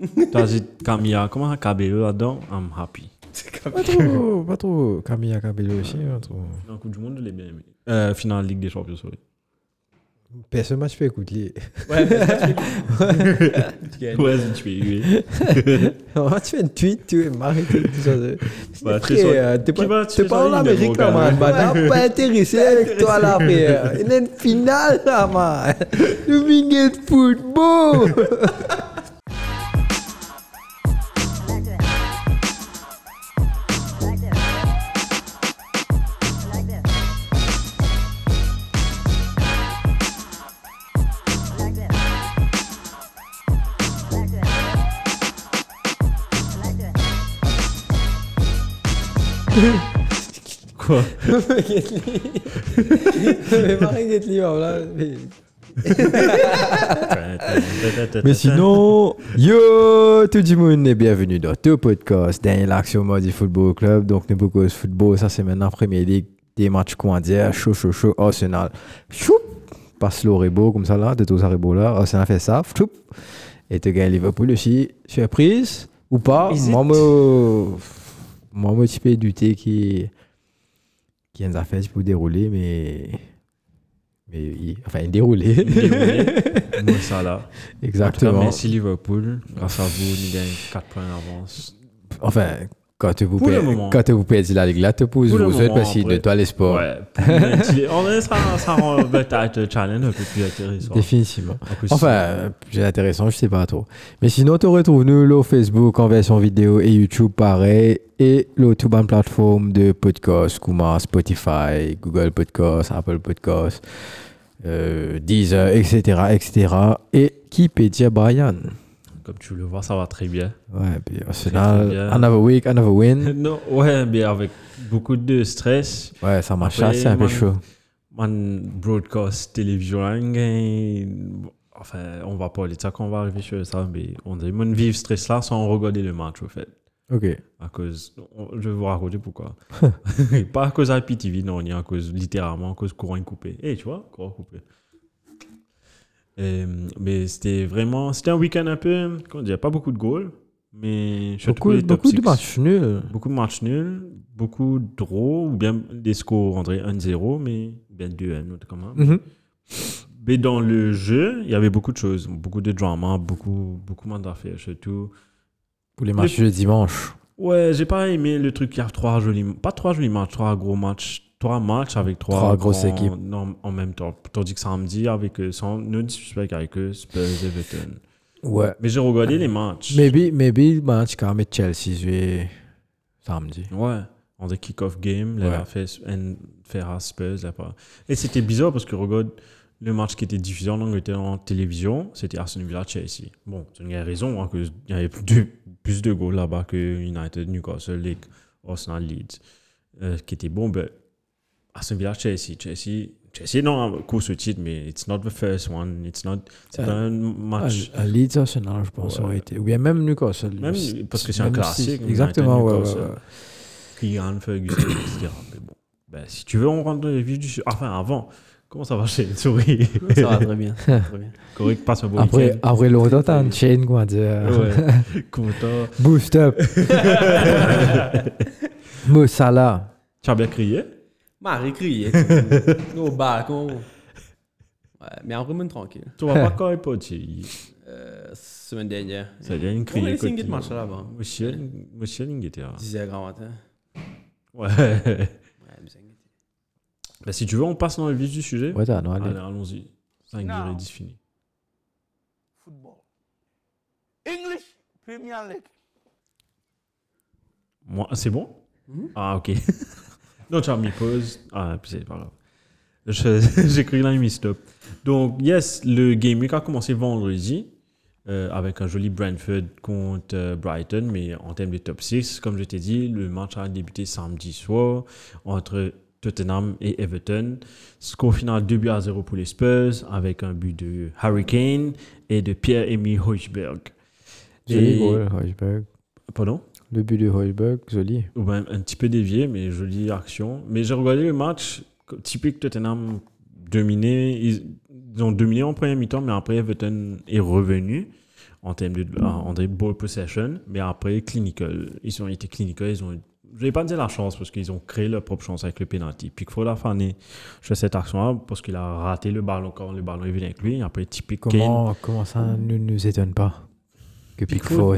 T'as dit Camilla, comment Cabello là-dedans? I'm happy. Pas trop, pas trop. Camilla Cabello aussi, pas trop. Dans Coupe du Monde, je l'ai bien aimé. Euh, finale Ligue des Champions, sorry. Personne m'a fait écouter. Ouais. Ouais, tu fais huer. tu fais un tweet, tu es marré, tout ça. Bah, T'es pas, t'es pas en Amérique là, man. Man, on pas intéressé avec toi là, mais il y a une finale là, man. Le de football. Quoi Mais Marie Get Lee, voilà. mais- Mais sinon, yo tout le monde et bienvenue dans tout podcast Dernier l'action Mardi Football Club. Donc, nous beaucoup football, ça c'est maintenant Premier League, des matchs comment dire, chaud, chaud, chaud, Arsenal. Choup, passe l'Orebo comme ça là, de tous Orebo là, Arsenal fait ça, choup. Et tu gagnes Liverpool aussi, surprise ou pas. Moi, moi, me petit peu douté qui qui a une affaire pour dérouler, mais mais il- enfin dérouler. Moi, ça là. Exactement. Merci Liverpool. Grâce à vous, nous gagnons 4 points d'avance. Enfin, quand vous moment. quand vous perdez la ligue là, tu poses vous souhaite moment, parce que de toi les sports. Ouais. En vrai, ça, ça rend le challenge un peu plus intéressant. Définitivement. En plus, Enfin, euh, c'est intéressant, je sais pas trop. Mais sinon, tu retrouves nous le Facebook en version vidéo et YouTube pareil. Et bonne plateforme de podcast comme Spotify, Google Podcast, Apple Podcast, euh, Deezer, etc., etc. Et qui peut dire Brian comme tu le vois, ça va très bien. Ouais, puis Arsenal, another week, another win. non, ouais, mais avec beaucoup de stress. Ouais, ça marche, c'est un peu chaud. Man, broadcast télévision, enfin, on va parler de ça quand on va arriver sur ça, mais on dit, man, vivre stress là sans regarder le match, au fait. Ok. À cause, je vais vous raconter pourquoi. Pas à cause IPTV, non, ni à cause, littéralement, à cause courant coupé. Eh, tu vois, courant coupé. Euh, mais c'était vraiment, c'était un week-end un peu, comment dire, pas beaucoup de goals, mais Beaucoup, beaucoup de matchs nuls. Beaucoup de matchs nuls, beaucoup de draws, ou bien des scores, André, 1-0, mais bien 2-1, autre comment. Mhm. Mais dans le jeu, il y avait beaucoup de choses, beaucoup de drama, beaucoup, beaucoup moins d'affaires, surtout. Pour les matchs de dimanche. Ouais, j'ai pas aimé le truc, il y a trois jolis, pas trois jolis matchs, trois gros matchs, trois matchs avec trois, Trois grosses équipes. non, en même temps. Tandis que samedi, avec eux, sans no disrespect avec eux, Spurs, Everton. Ouais. Mais j'ai regardé les matchs. Maybe, maybe le match quand même Chelsea joué samedi. Ouais, en the kick-off game, là, Ouais. fait un Ferraz Spurs, là, pas. Et c'était bizarre parce que regarde le match qui était diffusé en Angleterre en télévision, c'était Arsenal Villa Chelsea. Bon, c'est une raison, hein, que il y avait plus, plus de goals là-bas que United, Newcastle, et Arsenal Leeds. Euh, qui était bon, ben, Arsenal Villa Chelsea. Chelsea, Chelsea, non, course au titre, mais it's not the first one. It's not. C'est Euh, un match. À, à Leeds Arsenal, je pense, Ouais. aurait été. Ou bien même Newcastle. Même parce que c'est un classique, si- Exactement, ouais, ouais, ouais. Ferguson, etc. Mais bon, ben, si tu veux, on rentre dans les vifs du sujet. Enfin, avant, comment ça va chez Souris? Ça va très bien. très. Correct, passe un bon Après, week-end. après longtemps, t'as une chaîne, quoi, dire. Ouais, content. Boost up. Mo Salah. Tu as bien crié? Marie criait. Au balcon. Ouais, mais en vraiment tranquille. Tu vas pas quand pas tu Euh, semaine dernière. Ça vient une On a crier. essayé de match là-bas? Monsieur, monsieur Linguetea. 10h grand matin. Ouais. Ouais. Ben, si tu veux, on passe dans le vif du sujet. Ouais, t'as, non, allez. Allez, allons-y. 5 Non. durées 10 fini. football. English Premier League. Moi, c'est bon? Mhm. Ah, ok. non, tu as mis pause. Ah, puis c'est pas grave. J'ai cru qu'il a mis stop. Donc, yes, le Game Week a commencé vendredi euh, avec un joli Brentford contre euh, Brighton, mais en termes de top 6, comme je t'ai dit, le match a débuté samedi soir entre Tottenham et Everton. Score final 2 buts à 0 pour les Spurs avec un but de Harry Kane et de Pierre-Emile Højbjerg. Joli goal, Højbjerg. Pardon? Le but de Højbjerg, joli. un petit peu dévié, mais jolie action. Mais j'ai regardé le match, typique Tottenham dominé. Ils, ils ont dominé en première mi-temps, mais après Everton est revenu en termes de, en, en termes de ball possession, mais après, clinical. Ils ont été clinical, ils ont. Je vais pas dire la chance parce qu'ils ont créé leur propre chance avec le penalty. Pickford a fané sur cette action-là parce qu'il a raté le ballon quand le ballon est venu avec lui. Après, typique Kane. Comment, comment ça ne nous étonne pas que Pickford.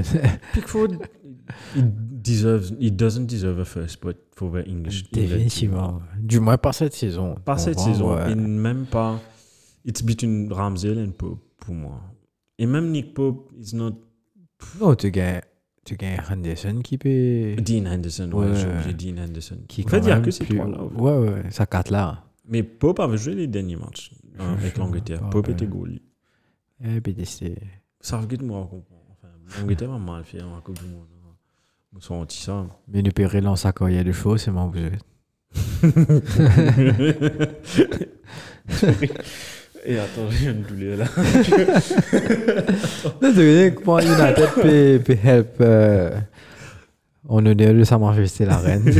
Pickford, he deserves, he doesn't deserve a first, but for the English. Définitivement. Du moins pas cette saison. Pas On cette voit, saison. ouais. Et même pas. It's between Ramsdale and Pope pour moi. Et même Nick Pope is not. Non, tu gagnes, tu gagnes Henderson qui peut. Dean Henderson, ouais, Ouais. j'ai oublié Dean Henderson. Qui il n'y a quand que même ces plus- trois-là. en fait. Ouais, ouais, ça quatre là. Mais Pope avait joué les derniers matchs hein, avec l'Angleterre. Pope était goalie. Eh, puis c'est. Southgate, moi, je comprends. Enfin, l'Angleterre m'a mal fait en Coupe du Monde. Hein. Je me sens anti ça. Mais nous peut relancer sa carrière de choses, c'est mon objet. Et attends, j'ai une douleur là. Non, tu sais comment United peut, peut help euh, en honneur de sa majesté la reine.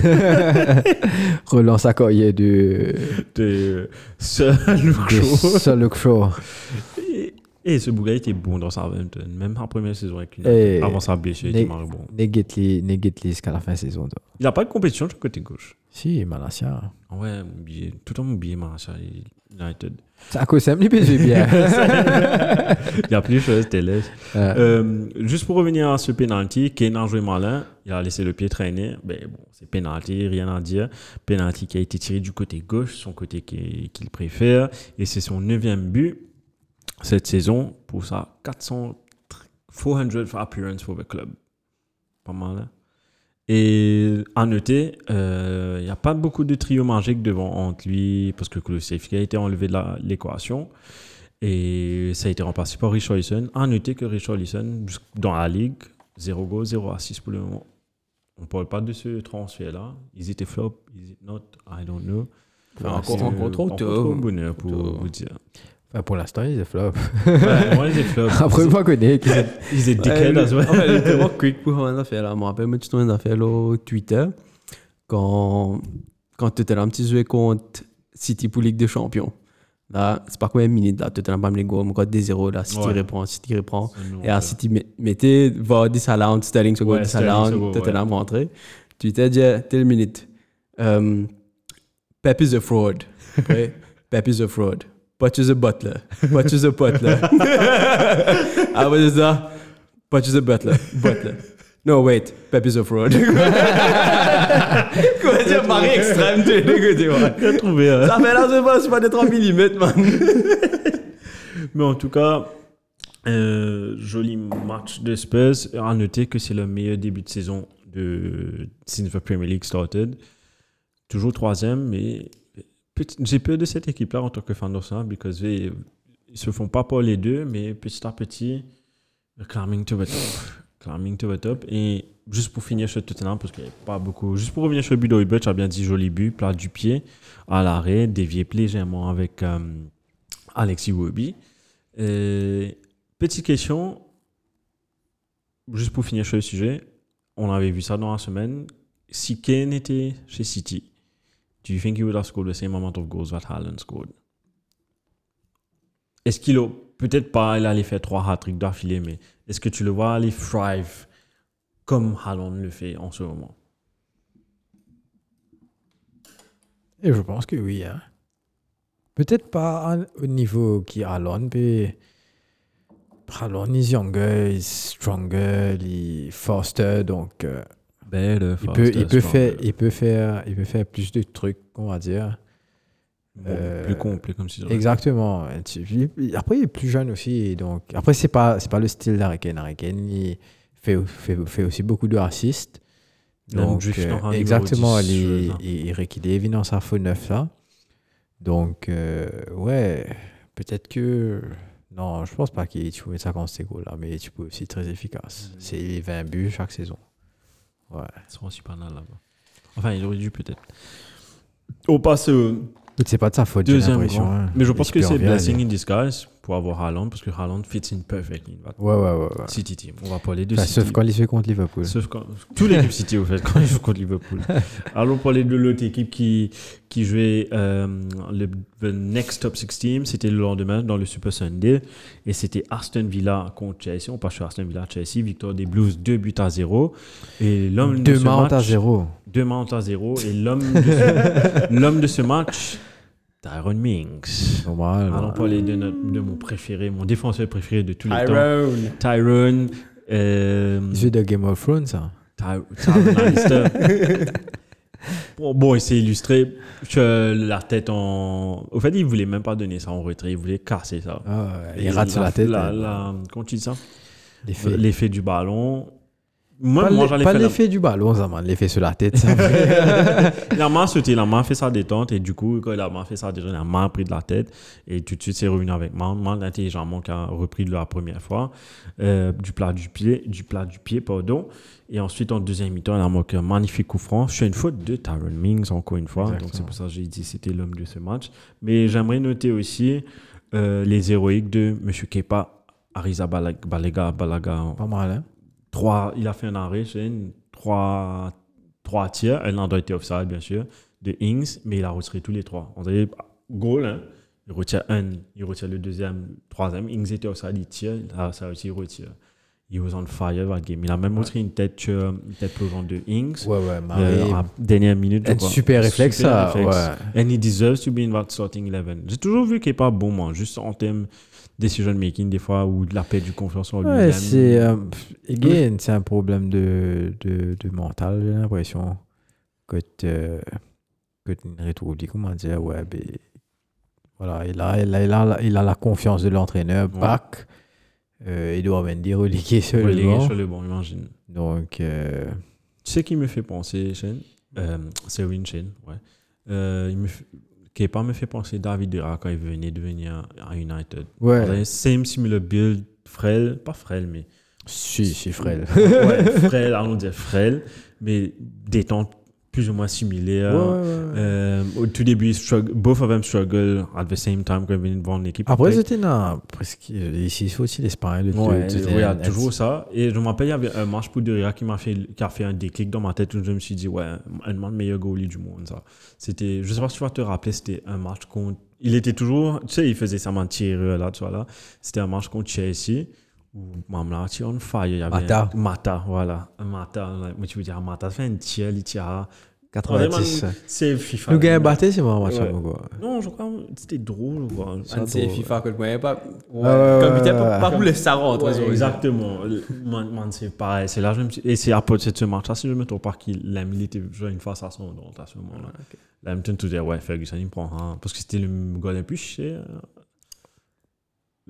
Relance sa carrière de, De Sir Luke de Shaw. Et, et ce bouga était bon dans Southampton, même en première saison avec une Eh, Avant sa blessure, il était marré bon. Jusqu'à la fin de saison. toi. Il n'a pas de compétition sur le côté gauche. Si, Malasia. Ouais, mon billet, tout le monde oublié Marshall United. C'est à cause de j'ai bien. Il y a plus de choses, t'es laisse. Euh, juste pour revenir à ce penalty, Kane a joué malin. Il a laissé le pied traîner. Ben bon, c'est penalty, rien à dire. Penalty qui a été tiré du côté gauche, son côté qui- qu'il préfère. Et c'est son neuvième but cette saison pour sa 400, 400 appearance for the club. Pas mal. hein? Et à noter, euh, il n'y a pas beaucoup de trio magique devant entre lui parce que Kulusevski a été enlevé de l'équation. Et ça a été remplacé par Richarlison. À noter que Richarlison, dans la ligue, 0 goal, 0 assist pour le moment. On ne parle pas de ce transfert-là. Ils étaient flop, is it not, I don't know. Enfin, encore- tôt. trop bonheur pour Tôt. vous dire. Enfin, pour l'instant, il est flop. Ouais, moi, ils étaient flop. Après, moi, connais. Ils étaient Ouais, as well. en fait, il tellement quick pour une affaire là. Je me rappelle, moi, tu une affaire là, au Twitter quand, quand Tottenham petit joué contre City pour Ligue des Champions. Là, c'est pas combien de minutes là, Tottenham pas les goals, mais quand des 0 là, City Ouais. reprend, City reprend. Et à ouais. City met- mettez voir 10 à l'ound, Sterling se Ouais, goal 10 à l'ound, goal, Tottenham rentré. Twitter dit telle minute. Um, Pep is a fraud. Pep is a fraud. Poch is a butler. Poch is a butler. I was just that? Poch is a butler. Butler. No, wait. Pep is a fraud. Quoi dire, mari extrême, tu sais, ouais. J'ai trouvé. hein. Ça fait là, c'est pas, c'est pas des 3 mm, man. Mais en tout cas, euh, joli match de Spurs. À noter que c'est le meilleur début de saison de since the Premier League started. Toujours troisième, mais j'ai peur de cette équipe-là en tant que fan d'Arsenal, parce qu'ils ils se font pas pour les deux, mais petit à petit, climbing to the top. Climbing to the top. Et juste pour finir sur Tottenham, parce qu'il n'y a pas beaucoup. Juste pour revenir sur le but d'Oibert, tu as bien dit joli but, plat du pied, à l'arrêt, dévié légèrement avec euh, Alexis Wobi. Euh, petite question, juste pour finir sur le sujet, on avait vu ça dans la semaine. Si Kane était chez City, do you think he would have scored the same amount of goals that Haaland scored? Est-ce qu'il a, peut-être pas, il allait faire trois hat-tricks d'affilée, mais est-ce que tu le vois aller thrive comme Haaland le fait en ce moment? Et je pense que oui. Hein. Peut-être pas au niveau qui Alon, mais Alon is younger, is stronger, il est faster, donc euh, Il, peut, il, peut faire, il, peut faire, il peut faire plus de trucs, on va dire. euh, plus complet comme si Exactement. Après, il est plus jeune aussi. Donc, après, c'est pas, c'est pas le style d'Ariken. Ariken, il fait, fait, fait aussi beaucoup de assists. Même Donc, euh, exactement, 10, il, il, est dans sa faux neuf là. Donc, euh, ouais, peut-être que. Non, je pense pas qu'il tu peux mettre ça contre ces goals là, mais tu peux aussi très efficace. Mm. C'est 20 buts chaque saison. Ouais. Ils sont aussi pas mal là-bas. Enfin, il aurait dû peut-être. On passe au C'est pas de sa faute, j'ai deuxième l'impression. grand. hein. Mais je pense que en c'est bien blessing in disguise pour avoir Haaland, parce que Haaland fits in perfectly Ouais, ouais, ouais. ouais. City team. On va parler de Enfin, City. sauf quand il fait contre Liverpool. Sauf quand. Tous les équipes City, au fait, quand ils jouent contre Liverpool. Allons parler de l'autre équipe qui, qui jouait euh, le the Next Top 6 Team. C'était le lendemain dans le Super Sunday. Et c'était Aston Villa contre Chelsea. On passe sur Aston Villa, Chelsea. Victoire des Blues, 2 buts à 0. Et l'homme de ce match. à zéro. Deux mounts à 0. Et l'homme de, ce- de ce match, Tyron Mings. Normal. Allons parler de, notre- de mon préféré, mon défenseur préféré de tous les temps. Tyrone. Tyron. Euh, de Game of Thrones, ça. Ty- Tyron Lannister. bon, bon, il s'est illustré la tête en. Au fait, il voulait même pas donner ça en retrait, il voulait casser ça. Ah, il rate sur la tête. La, hein. la- comment tu dis ça? L'effet du ballon. Moi, Pas moi j'allais pas l'effet du ballon, ça, man. L'effet sur la tête, ça. La main a sauté, la main a fait sa détente et du coup, quand la main a fait sa détente, la main a pris de la tête et tout de suite, c'est revenu avec main. Main intelligemment qui a repris de la première fois, euh, du plat du pied, du plat du pied, pardon. Et ensuite, en deuxième mi-temps, elle a marqué un magnifique coup franc sur une faute de Tyron Mings, encore une fois. Donc, c'est pour ça que j'ai dit c'était l'homme de ce match. Mais j'aimerais noter aussi euh, les héroïques de M. Kepa, Ariza Balag- Balega, Balaga, pas mal, hein. Trois, il a fait un arrêt, c'est une, trois, trois tirs. N'a pas été offside, bien sûr, de Ings, mais il a retiré tous les trois. On dirait goal, hein. Il retire un, il retire le deuxième, le troisième. Ings était offside, il tire, là, ça aussi, il retire. Il was on fire that game. Il a même retiré une tête, euh, une tête plongeante de Ings. Ouais, ouais, euh, Marie. à dernière minute. Un super réflexe, ça. réflexe. Ouais. And he deserves to be in that starting 11. J'ai toujours vu qu'il n'est pas bon, moi, juste en termes decision making, des fois, ou de la paix du confiance en lui-même. Ouais, c'est. euh, again, c'est un problème de, de, de mental, j'ai l'impression. Que tu que tu rétro comment dire, ouais, ben. Voilà, il a, il a, il a, il a la confiance de l'entraîneur, Ouais. back. Euh, il doit même dire relégué sur le banc. sur le banc, imagine. Donc, euh, Tu sais qui me fait penser, Shane euh, C'est Win Shane, ouais. Euh, il me fait- Kepa me fait penser David Dera quand il venait de venir à United. ouais. Same similar build, frêle, pas frêle, mais. si, si, frère. ouais, frêle, allons dire frêle, mais détente plus ou moins similaires. Euh, au tout début, struggle- both of them struggle at the same time quand ils venaient devant l'équipe. Après, c'était dans presque. Ici, il faut aussi l'Espagne. le Ouais, il y a toujours ça. Et je me rappelle, il y avait un match pour Derrière qui m'a fait, qui a fait un déclic dans ma tête où je me suis dit, ouais, un des meilleurs goalies du monde, ça. C'était, je sais pas si tu vas te rappeler, c'était un match contre, il était toujours, tu sais, il faisait sa main tireur là, tu vois là. C'était un match contre Chelsea où Mamla était on fire. Il avait Mata. Mata, voilà. Mata, moi tu veux dire, Mata fait un tir, il. 90. Vraiment, C'est FIFA. Nous gagnons battu, c'est mon match. Non, je crois, c'était drôle, quoi. Un de ces FIFA que je connais pas. Comme il était ouais, pas pour les ont- exactement. Le- c'est pareil. C'est là, je me et c'est de ce match-là, si je me trompe pas, qu'il a milité une face à son nom à ce moment-là. Là, je me tout dire, ouais, Ferguson, il prend un. Parce que c'était le goal le plus cher.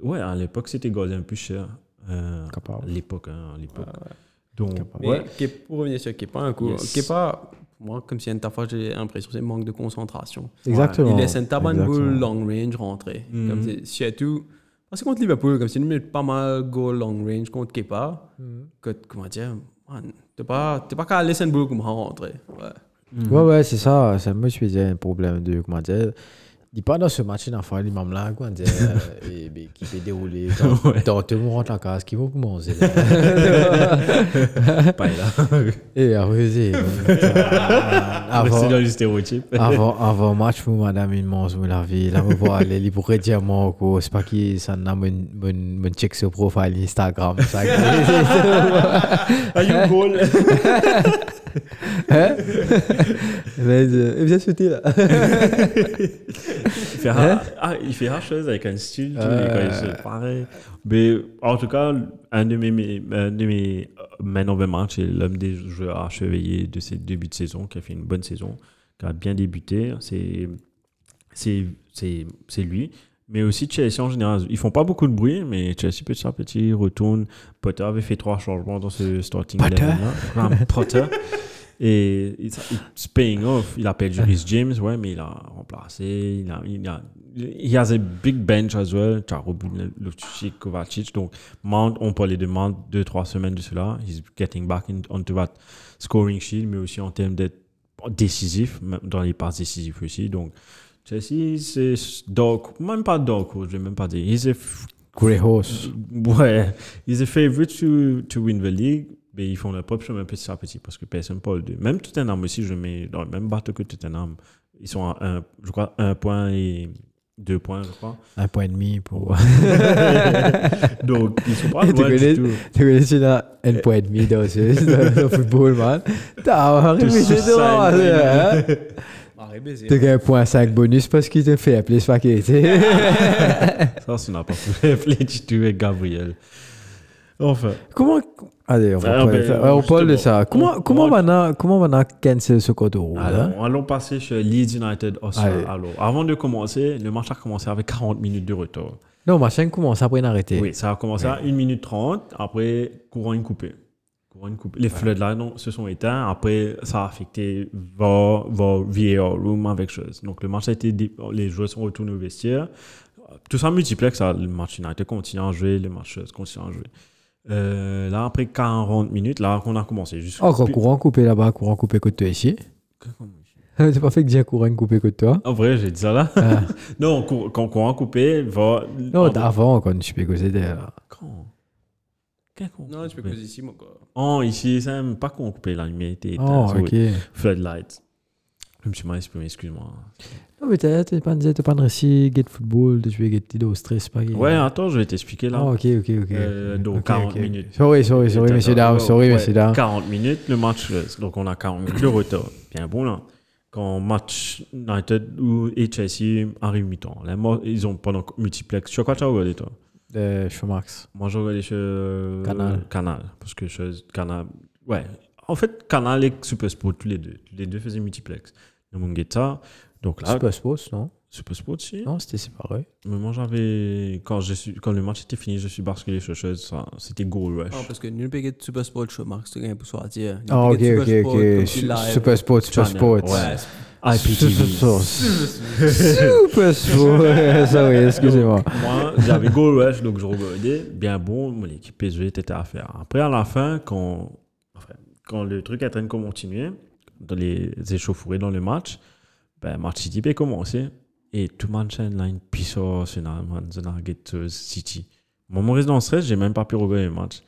Ouais, à l'époque, c'était le le plus cher. Euh, l'époque, hein, l'époque. Ouais. Donc, Capable. Mais ouais. Kepa- pour revenir sur Kepa, un coup, Yes. Kepa, moi, comme si une fois, j'ai l'impression que c'est manque de concentration. Exactement. Il laisse un tabac de boule Exactement. long range rentrer. Mhm. Comme c'est surtout. Parce que contre Liverpool, comme c'est une pas mal goal long range contre Kepa, que, comment dire, t'es pas, t'es pas qu'à laisser une boule comme rentrer. Ouais. Ouais, ouais, c'est ça. Ça me suis dit un problème de, comment dire, il pas dans ce match, il a là, euh, et, qui peut dérouler. Dans, tout le monde rentre en case, qui vont commencer. Pas là. Et après, c'est. Avant. C'est dans les stéréotypes. avant, avant match, pour madame, il mange, la vie. Là, aller, il pourrait dire, moi, quoi, c'est pas qui, ça n'a mon, mon, mon check sur profile Instagram. Ça, Are you goal? hein? Mais, euh, bien sauté, là. Il fait, ra- ah, il fait rare chose avec un style, les Euh. gars, ils sont pareils. Mais en tout cas, un de mes, mes- un de mes euh, man of the match, c'est l'homme des joueurs chevalier de ces débuts de saison, qui a fait une bonne saison, qui a bien débuté. C'est, c'est, c'est, c'est lui. Mais aussi Chelsea en général. Ils font pas beaucoup de bruit, mais Chelsea petit à petit retourne. Potter avait fait trois changements dans ce starting Potter? 11 là. Graham Potter. Et it's, it's paying off. Il a perdu Rhys James, ouais, mais il a remplacé. Il a, il a, he has a big bench as well. Charobin, Kovacic. Donc, Mount, on parlait de Mount deux, trois semaines de cela. He's getting back in, onto that scoring sheet, mais aussi en termes d'être décisif, même dans les passes décisives aussi. Donc, Chelsea, c'est dark, même pas horse, je vais même pas dire. He's a, Grey Horse. ouais, he's a favorite to, to win the league. Mais ils font leur propre chemin petit à petit parce que personne pas le deux. Même Tottenham aussi, je mets dans le même bateau que Tottenham. Ils sont à un, je crois, un point et deux points, je crois. Un point et demi pour. Donc, ils sont pas Tu loin connais- du tout. Tu connais, tu as un point et demi dans le football, man. T'as Tout réfléchi ça, droit, un point et hein. Marie baiser. T'as gagné un point 5 bonus parce qu'il t'a fait appeler ce paquet. Ça, c'est n'importe quoi. Fletch, tu es Gabriel. Enfin. Comment. Allez, on, va Ah, parler ben, on parle de ça. Comment, on- comment, on- maintenant, comment maintenant cancel ce code rouge hein? Alors, allons passer chez Leeds United. Alors, avant de commencer, le match a commencé avec 40 minutes de retard. Non, machin commence après d'arrêter. Oui, ça a commencé à 1 minute 30. Après, courant une coupée. Courant une coupée. Les floodlights non, se sont éteints. Après, ça a affecté VAR, VAR, VAR room avec chose. Donc, le match a été. Les joueurs sont retournés au vestiaire. Tout ça multiplex. ça, Le match United continue à jouer. Le match continue à jouer. Euh, là, après 40 minutes, là, qu'on a commencé. Juste Encore courant coupé là-bas, courant coupé côté toi ici. T'as pas fait que j'ai courant coupé côté toi En vrai, j'ai dit ça là. Ah. non, cour- quand courant coupé, va. Non, d'avant, quand je suis pégossé là. Quand? Quand qu'on Non, tu peux causer ici, mon gars. Oh, ici, c'est même pas qu'on coupé la lumière était Oh, ok. Floodlight. Je me suis mal exprimé, excuse-moi. Non, mais t'as pas pas de récit, get football, de jouer get au stress, pas Ouais, attends, je vais t'expliquer là. Ah, ok, ok, ok. Euh, donc, Ok, 40 ok. minutes. Sorry, sorry, sorry, messieurs, dames, sorry, messieurs, dames. 40 minutes, le match. euh, Donc, on a 40 minutes de retard. Bien bon, là. Quand match United ou et Chelsea arrive mi-temps. Ils ont pendant multiplex. Sur quoi tu as regardé, toi? De Showmax. Moi, j'ai regardé sur euh, Canal. Canal. Parce que je, Canal. Ouais. En fait, Canal et Supersport, tous les deux. Tous les deux faisaient multiplex. Le Mungeta. Donc là, C'est pas Sports, non? Supersport, si. Non, c'était séparé. Mais moi, j'avais. Quand, je suis... quand le match était fini, je suis basculé sur chose. ça- C'était Goal Rush. Non, parce que nous, pas Super Sport Show, Marc, c'est rien pour soi dire. Ah, ok, ok, ok. Super Sports, Super. Sports. Ouais. Super IPTV. Super Sports. Sorry, excusez-moi. Moi, j'avais Goal Rush, donc je regardais. Bien bon, mon équipe PSV était à faire. Après, à la fin, quand, enfin, quand le truc est en train de continuer, dans les échauffourées dans le match, ben, match City peut commencer. Et tout c'est une City. Mon reste dans stress, j'ai même pas pu regarder le match.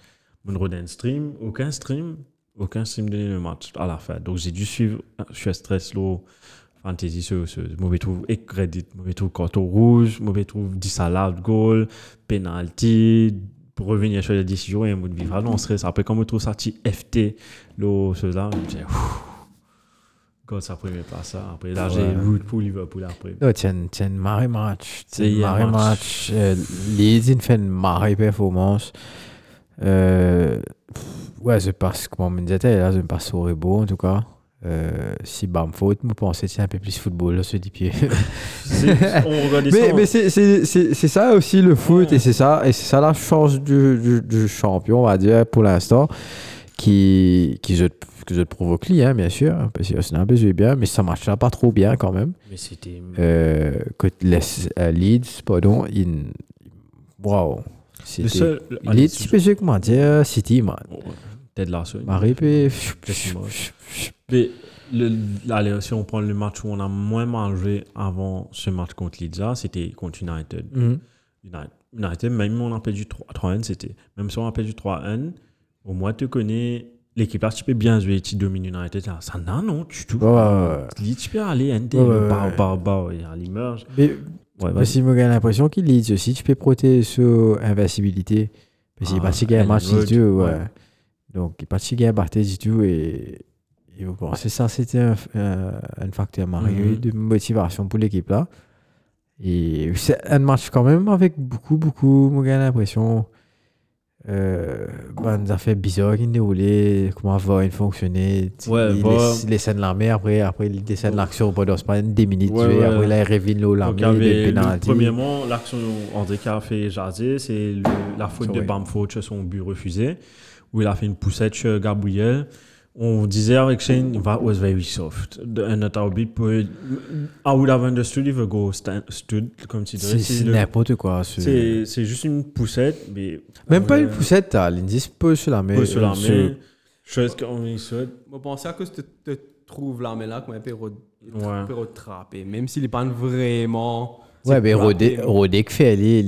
Mon un stream, aucun stream, aucun stream de le match à la fin. Donc, j'ai dû suivre, je suis à stress, là, fantasy, ce, ce, mauvais trouve et crédit, mauvais trouve carton rouge, mauvais trouve disallowed goal, penalty, pour revenir sur les décisions et mode vivre. Non, stress. Après, quand on trouve ça, FT, là, cela, je ouf, quand ça premier pas ça. Après, là, j'ai Ouais. root pour Liverpool après. Non, tiens, tiens, marée match. C'est Tiens, hier marée match. match. Euh, Leeds, fait une marée performance. Euh, ouais, je passe, comme on me disait, là, je me passe au beau en tout cas. Euh, si Bam faute, je pensais que c'est un peu plus football, là, ce dit pied. C'est- mais mais c'est- c'est c'est- c'est ça aussi le foot Ouais. et c'est ça et c'est ça la chance du, du, du champion on va dire pour l'instant qui qui je que je te provoque hein, bien sûr parce que c'est un peu joué bien mais ça marche là pas trop bien quand même Mais c'était. euh, que les euh, Leeds pardon il waouh Le c'était seul. allez, Leeds tu je- peux comment dire City man Oh, ouais. Ted Lasso. Marie. Mais le, allez, si on prend le match où on a moins mangé avant ce match contre Leeds, c'était contre United. Mhm. United, United, même on a perdu 3 3-1, c'était. Même si on a perdu 3-1, au moins tu connais l'équipe là, tu peux bien jouer, tu domines United. Là. Ça n'a non, du tout. Tu peux aller, ouais, bah, bah, bah, il l'immerge. mais Parce que j'ai l'impression qu'il Leeds aussi, tu peux protéger sur invincibilité. Parce qu'il Ah, est parti gagner un Ellen match du tout, ouais. Donc, il est parti gagner un partie du tout et, et bon, c'est ça, c'était un, un, un facteur marié Mhm. de motivation pour l'équipe là. Et c'est un match quand même avec beaucoup, beaucoup, j'ai l'impression. Euh, ben, des affaires bizarres qui déroulaient, comment fonctionnait, Ouais, les, VAR. les scènes de l'armée, après, après il descend de l'action pendant c'est pas des minutes, Ouais, après là, il Donc, l'armée, il premièrement, l'action André qui a fait jaser, c'est la faute de. Bamford sur son but refusé, où il a fait une poussette sur Gabriel. On disait avec Shane, that was very soft. That our beat put, I would have understood if a goal stand, stood, comme tu dirais. C'est n'importe quoi. c'est- juste une poussette, mais. Même pas une poussette, t'as l'indice peu sur la main. Peu sur la sur- main. Chose qu'on y saute. Je pensais à cause de trouve l'armée là comme un peu. Même s'il n'est pas vraiment. Ouais, mais Rodé, Rodé qui fait, les,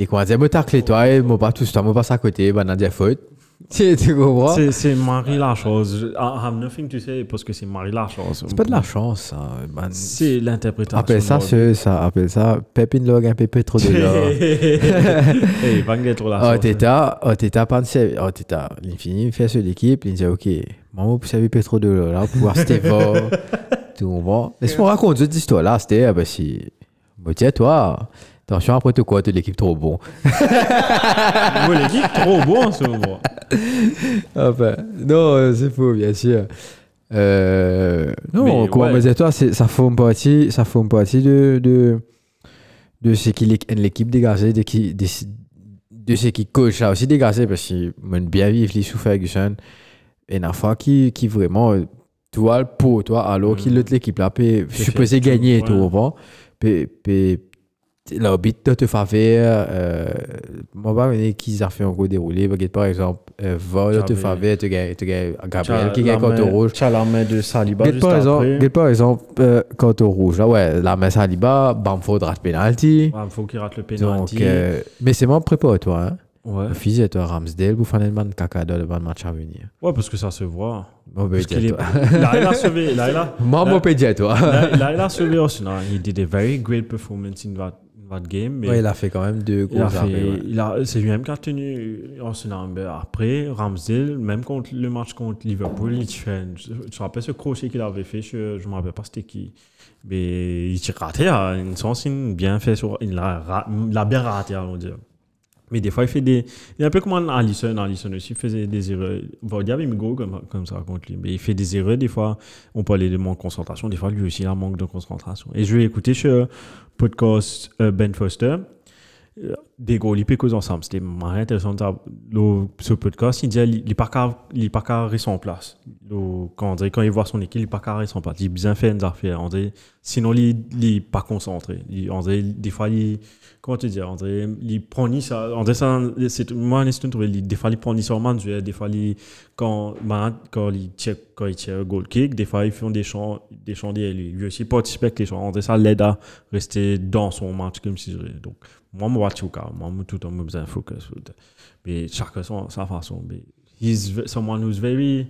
toi, et moi pas tout ce temps, moi passe à côté, bah, Nadia faute. Tu tu comprends? C'est- C'est Marie Lachance. Je- I have nothing to say parce que c'est Marie Lachance. C'est pas de la chance, ça. man. C'est l'interprétation. Appelle ça, ce, ça, appelle ça, Pepin Log, un peu trop de l'or. Hey, va gagner trop la Oh, sauce. t'étais, oh, t'étais pas de service. Oh, t'étais, l'infini, il fait sur l'équipe, il dit, ok, maman, vous savez pas trop de l'or, là, pour voir c'était fort. Tu comprends? Laisse-moi raconter cette histoire-là, c'était, ah, bah, si, bah, tiens, toi, attention, après tout, quoi, t'es l'équipe trop bon. Ouais, l'équipe trop bon en ce moment. Enfin, non, c'est faux, bien sûr. Euh, non, Mais comment ouais. dire, toi, ça forme partie, ça forme partie de, de, de ce qui l'é- l'équipe dégagée, de, qui, de, de ce qui coach là aussi dégagé, parce que m'aime bien vivre les sous Ferguson. Et une fois qui, qui vraiment, toi, le pot, toi, alors qu'il Mhm. l'autre l'équipe là, peut tout, gagner, ouais. comprends? Peut, peut, l'arbitre de te faveur, euh, moi, pas connais qui a fait un gros déroulé, par exemple, euh, de te faveur, tu gagnes, tu gagnes Gabriel qui gagne contre main- rouge. T'as la main de Saliba juste par exemple, après. par exemple euh, contre rouge, là, ouais, la main Saliba, Bamford rate penalty. Faut qu'il rate le Donc, penalty. euh, mais c'est moi préparé, toi, hein. Ouais. Fils toi, Ramsdale, vous faites un caca dans le match à venir. ouais, parce que ça se voit. Parce qu'il est... toi. Là, il a sauvé. Là, il a... Moi, mon pédia, toi. Là, il a sauvé Arsenal. He did a very great performance in that, in that game. Mais Ouais, il a fait quand même deux il a gros arrêts, fait, ouais. il a, c'est lui-même qui a tenu Arsenal. Mais après, Ramsdale, même contre le match contre Liverpool, il fait, je je rappelle ce crochet qu'il avait fait, je ne me rappelle pas c'était qui. Mais il s'est raté, à une sens, il a bien fait, sur, il l'a il l'a bien raté, on dire. Mais des fois, il fait des. Il est un peu comme Allison. Allison aussi faisait des erreurs. Vardy avait mis go comme, comme ça contre lui. Mais il fait des erreurs. Des fois, on parlait de manque de concentration. Des fois, lui aussi, il a un manque de concentration. Et je vais écouter sur podcast euh, Ben Foster. Des gros, ils pécos ensemble. C'était marrant intéressant. Le, ce podcast, il dit il n'est pas qu'à rester en place. Le- quand, on dirait, quand il voit son équipe, il n'est pas qu'à rester en place. Il bien fait des affaires. On dirait, sinon, il n'est pas concentré. Il, on dirait, des fois, il comment te dire, André, il prend ni ça, André, ça, c'est, moi, c'est trouvé, des fois, il prend ni sur manuel, des fois, il, quand, quand il tire, quand il tire goal kick, des fois, ils font des chants, des chants derrière lui. Lui aussi participe avec les chants. André, ça l'aide à rester dans son match, comme si je donc, moi, le temps, j'ai besoin de focus. Mais chacun son, sa façon. Mais, he's someone who's very,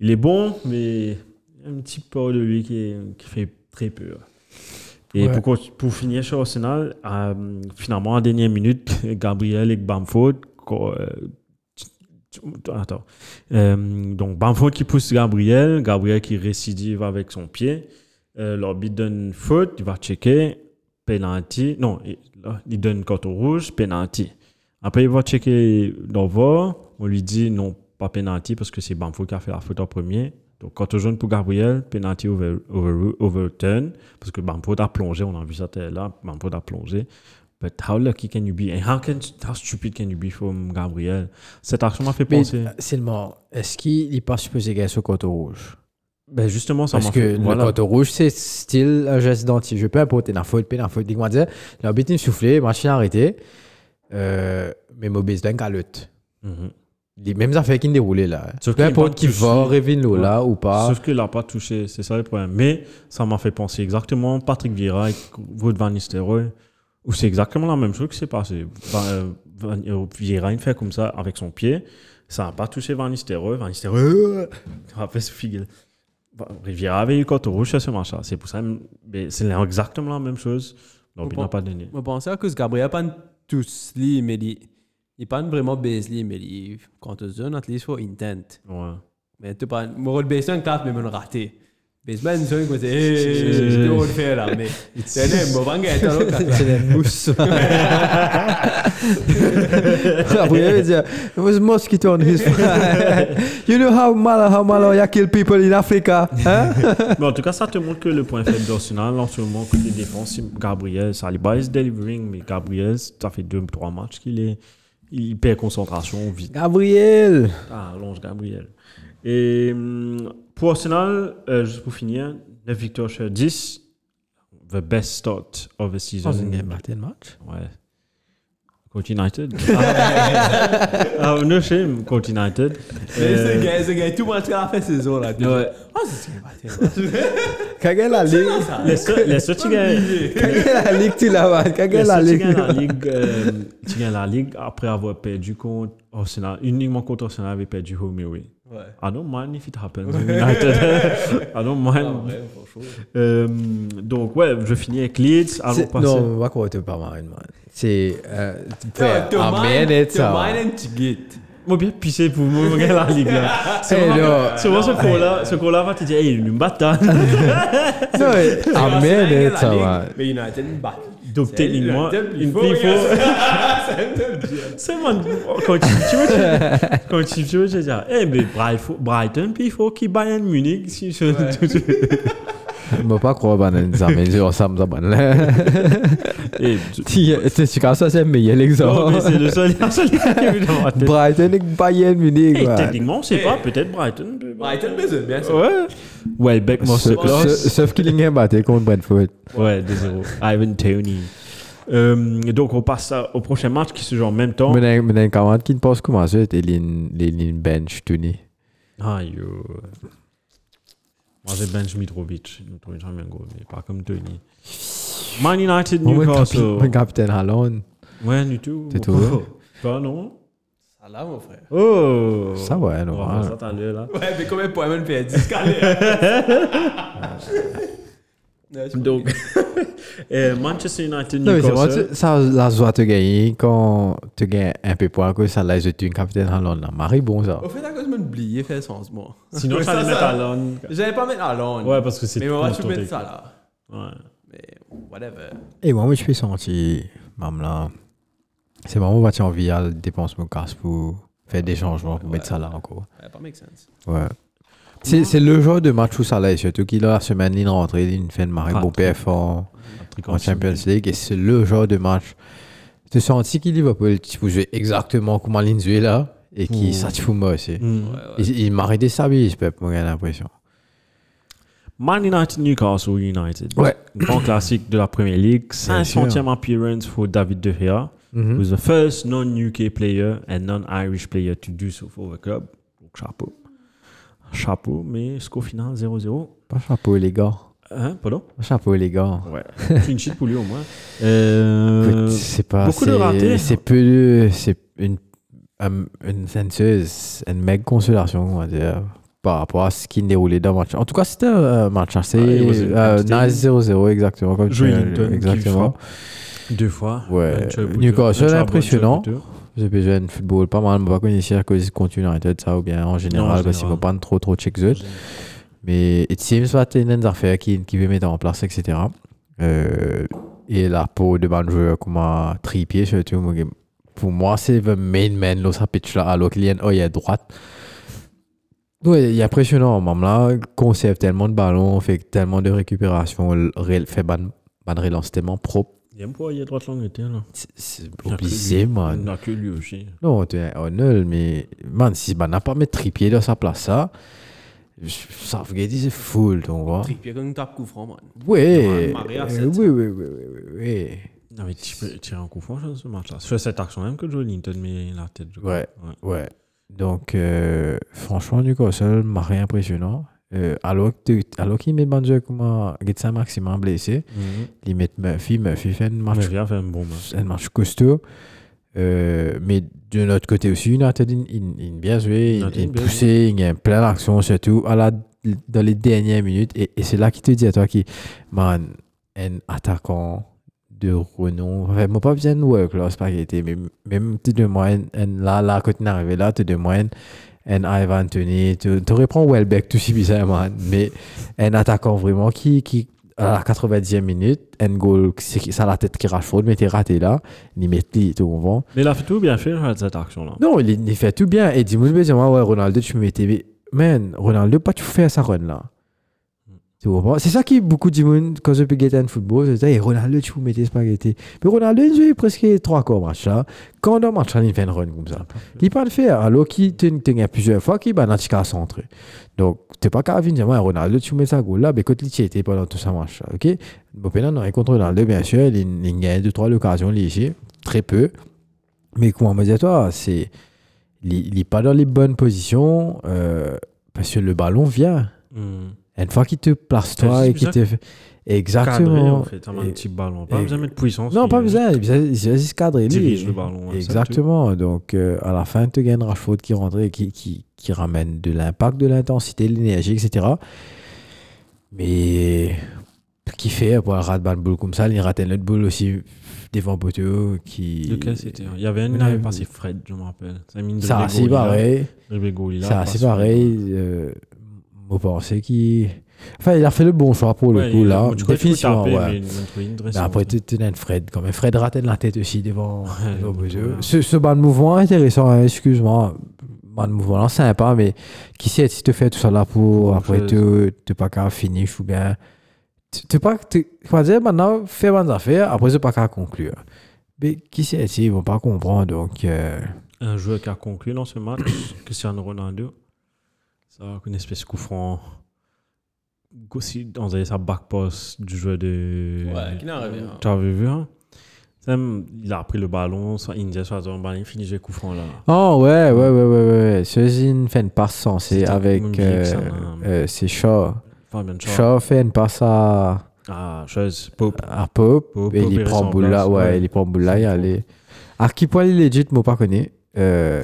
il est bon, mais un petit peu de lui qui, est- qui fait très peur. Et Ouais. pour, pour finir sur Arsenal, euh, finalement, en dernière minute, Gabriel et Bamford. euh, attends. Euh, donc, Bamford qui pousse Gabriel, Gabriel qui récidive avec son pied. Euh, L'arbitre donne faute, il va checker, penalty. Non, il, donne carton rouge, penalty. Après, il va checker VAR, on lui dit non, pas penalty parce que c'est Bamford qui a fait la faute en premier. Donc, carton jaune pour Gabriel, penalty over, over, overturn, parce que Bamford a plongé, on a vu ça là, Bamford a plongé. But how lucky can you be? And how, can, how stupid can you be from Gabriel? Cette action m'a fait penser. seulement, est-ce qu'il n'est pas supposé gagner sur côte rouge? Ben justement, ça Parce m'a que fait. le Voilà. côte rouge, c'est style un geste d'anti. Je peux apporter la faute, la faute. Dis-moi, dire, l'arbitre il soufflé, machine arrêtée. Euh, mais Mobis d'un calotte. Mhm. Les mêmes affaires qui déroulaient là. Sauf Peu importe qui va, Revin là ou pas. Sauf qu'il n'a pas touché, c'est ça le problème. Mais ça m'a fait penser exactement Patrick Vieira et Wood Van Nistelrooy, où c'est exactement la même chose qui s'est passé. Van- euh, euh, Vieira, il fait comme ça avec son pied. Ça n'a pas touché Van Nistelrooy. Van Nistelrooy, euh, fait ce figue. Vieira avait eu carton rouge ce match-là. C'est pour ça, mais c'est exactement la même chose. Donc, il n'a pas donné. Je pense cause Gabriel pas tous li, mais il il pas vraiment baise li, mais il quand tu zone at least for intent. Ouais. Mais tu pas mon rôle baise un classe mais mon raté. Baseman c'est quoi c'est C'est- hey, je dois le faire là mais c'est le bon vanga est alors C'est des mousses. Après, il dit, it was mosquito on his You know how mal, how mal you kill people in Africa? Hein? Mais en tout cas, ça te montre que le point faible d'Arsenal, en ce moment, côté défense, c'est Gabriel Saliba is delivering, mais Gabriel, ça fait deux, trois matchs qu'il est, il perd concentration vite. Gabriel! Ah, allonge Gabriel. Et hum, pour Arsenal, euh, juste pour finir, 9 victoires sur 10. The best start of the season. Dans une game battle match? Ouais. Contre United. ah, no shame, contre United. c'est Euh, gars c'est gars tout match qu'a fait saison là. ouais. Ah c'est ce qu'il a la ligue, Laisse-le, laisse-le, tu gagnes. quand a la ligue, tu la vas. Quand a la ligue. gagnes la ligue. euh, Tu gagnes la ligue après avoir perdu contre Arsenal. Uniquement contre Arsenal, avait perdu home and away. Ouais. I don't mind if it happens in United. I don't mind. Ouais, franchement. Euh, donc, ouais, je finis avec Leeds. Allons passer. Non, on va croire que pas marine, man. C'est. euh, frère, Te Amen mind- et te ça. mind and to get. Moi, bien pisser pour moi, la ligue là. C'est Eh, vraiment, c'est vraiment ce coup-là, ce coup-là va te dire, hey, il bat. Non, et ça, va. Mais United me bat. Donc, techniquement, une regarde. C'est moi, quand tu, veux, quand tu veux, je dire, eh, mais Brighton, Brighton, puis il faut qu'il Bayern Munich. Si je, Je ne peux pas croire que les Amen, c'est ensemble, ça, man. Eh, tu- Tu tu casses ça, c'est le meilleur non, mais exemple. c'est le seul, seul qui est venu dans ma tête. Brighton et Bayern Munich, Eh, ouais. techniquement, on sait Eh. pas, peut-être Brighton. Brighton, mais c'est bien ça. Ouais. Welbeck, Sauf- Masterclass. sauf- Sauf qu'il est battu contre Brentford. Ouais, 2-0. Ivan Tony. Euh, donc, on passe à- au prochain match qui se joue en même temps. Mais il y a un camarade qui ne pense comment ça, les lignes bench, Tony. Ah, yo. Moi, j'ai Benj Mitrovic. Mitrovic, j'aime bien goal, mais pas comme Tony. Man United, Newcastle. Mon capitaine Haaland. Ouais, du tout. C'est tout. Pas, non? Ça là, mon frère. Oh! Ça, ouais, On va normal. faire ça tout à l'heure, là. Ouais, mais combien de points même perdu ce Donc, euh, Manchester United, Newcastle. tu- ça, la joie te gagner quand tu gagnes un peu pour que ça laisse tu un capitaine Haaland là. Marie, bon ça. Au fait, à cause de m'oublier, fait sens, moi. Sinon, ça allait mettre à Londres. J'allais pas mettre à Londres. Ouais, parce que c'est Mais moi, je ton mettre ça là. Ouais. Mais whatever. Et moi, moi, je peux sentir, même là, c'est vraiment pas envie à dépenser mon casse pour faire des changements, pour mettre ça là encore. Ouais, pas make sense. Ouais. C'est c'est le genre de match où ça laisse, surtout qu'il a la semaine, il rentre, il fait une marée Ah, bon très PF en, Champions League, et c'est le genre de match. Tu sens qu'il Liverpool, tu peux jouer exactement comme là, et qui Mm. ça te fout moi aussi. Mm. Ouais, ouais. Il, il m'a déstabilisé, Pep, moi, j'ai l'impression. Man United, Newcastle United. Ouais. Grand classique de la Premier League. Bien 500e appearance pour David De Gea. Mhm. who's the first non-UK player and non-Irish player to do so for the club. Donc, chapeau. Chapeau, mais score final 0-0. Pas chapeau, les gars. Hein, pardon? Chapeau, les gars. Ouais. Clean sheet pour lui au moins. Euh, c'est pas. beaucoup de ratés. C'est peu. C'est une. um, une senseuse, une méga consolation, on va dire, par rapport à ce qui déroulait dans le match. En tout cas, c'était un match assez. Ah, euh, nice 0-0, exactement. Comme tu Exactement. deux fois. Ouais. Newcastle, impressionnant. Buteur. J'ai besoin de football pas mal, mais pas connaître si à cause contre United, ça, ou bien en général, parce qu'ils vont pas trop trop check eux. Mais it seems ว่า c'est une affaire qui, qui veut mettre en place, etc. Euh, et là, pour de bons joueurs comme Trippier, surtout, pour moi, c'est le main man, là, ça pitch là, alors qu'il y a une à droite. Ouais, il est impressionnant, même là, conserve tellement de ballons, fait tellement de récupération, fait ban, ban relance tellement propre. Pas, il y a droite longue, là. C'est- obligé, man. n'a que lui aussi? Non, tu es honnête, mais man, si man n'a pas mis Trippier dans sa place, ça, ça veut dire c'est full, tu vois. Trippier quand tape coup franc, man. Euh, sept. oui, oui, oui, oui, oui, oui. Non, mais tu peux tirer un coup franc dans ce match-là. C'est cette action même que Joe Linton met la tête. Ouais. Ouais. Donc, euh, franchement, Newcastle m'a rien impressionnant. Euh, alors alors qu'il met Banjo comme un Getsa Maximum blessé, Mhm. il met Murphy, Murphy fait un match, fait un bon match. un match costaud. Euh, mais de notre côté aussi, United, il, bien joué, il, bien poussé, il y a plein d'actions, surtout à la, dans les dernières minutes. Et, et c'est là qu'il te dit à toi qui, man, un attaquant de renom, enfin, moi pas besoin de work là, spaghetti, mais même tu de moyenne, là, là, quand tu arrivé là, tu de moyenne, un Ivan Anthony, tu tu reprends Welbeck, tout si bizarre, man, mais un attaquant vraiment qui, qui à la 90e minute, un goal, c'est ça la tête qui Rashford, mais t'es raté là, il met tu comprends? Mais il a fait tout bien fait cette action-là. Non, il, il fait tout bien. Et dis-moi, ouais, Ronaldo, tu me mettais. mais, Man, Ronaldo, pas tu fais ça run là. Tu comprends? C'est ça qui, beaucoup de monde, quand je peux un football, c'est ça, et Ronaldo, tu me mettais spaghetti. Mais Ronaldo, il joue presque trois quarts match là. Quand dans match, il fait un run comme ça. Il peut le faire, alors qu'il tenait plusieurs fois, qu'il va dans centre. Donc, tu pas qu'à venir dire, Ronaldo, tu mets ça goal là, mais quand il était pendant tout ça match là, ok? Maintenant, non, et contre Ronaldo, bien sûr, il, gagne deux, trois occasions léger, très peu. Mais comment me dire, toi, c'est. Il n'est pas dans les bonnes positions euh, parce que le ballon vient. Hmm. Une fois qu'il te place toi et qu'il te fait. Cadré, Exactement. en fait, un Et- petit ballon. Pas et- besoin de mettre puissance. Non, pas besoin. Il a- il a juste cadré. lui. Dirige le ballon. ça, Exactement. Donc, euh, à la fin, tu gagnes Rashford qui rentre et qui, qui, qui ramène de l'impact, de l'intensité, de l'énergie, etc. Mais qui fait pour un rat de boule comme ça, il rate un autre boule aussi devant Boto qui. Lequel c'était Il y avait un, il avait passé Fred, je me rappelle. Ça c'est pareil. Ça, c'est pareil. Moi, pensais qu'il. Enfin, il a fait le bon choix pour le coup, là. Définitivement, ouais. mais après, tu as Fred. Quand même, Fred rate de la tête aussi devant. Ouais. Ce, ce bas de mouvement intéressant, hein, excuse-moi. Bas de mouvement là, sympa, mais qui sait si tu fais tout ça là pour après tu n'es pas qu'à finish ou bien. Tu pas. Comment dire, maintenant, fais bonnes affaires, après tu pas qu'à conclure. Mais qui sait si ils vont pas comprendre, donc. euh, Un joueur qui a conclu dans ce match, Cristiano Ronaldo. Ça, une espèce de coup franc. Aussi, on back pass du joueur de. Ouais, qui n'a rien. Tu avais vu, hein? Ça, Il a pris le ballon, soit India, soit un ballon, il finit le coup franc là. Oh, ouais, ouais, ouais, ouais, ouais. ouais. Ceci fait une passe sensée C'était avec. comme euh, Vic, ça, hein. euh, c'est Shaw. Fabien Shaw. Shaw fait une passe à. Ah, chose. Pope. à Pope, Pope, et Pope, il prend boule là, ouais, ouais. il prend boule là, il C'est. À qui point il est legit, moi pas connais. Euh,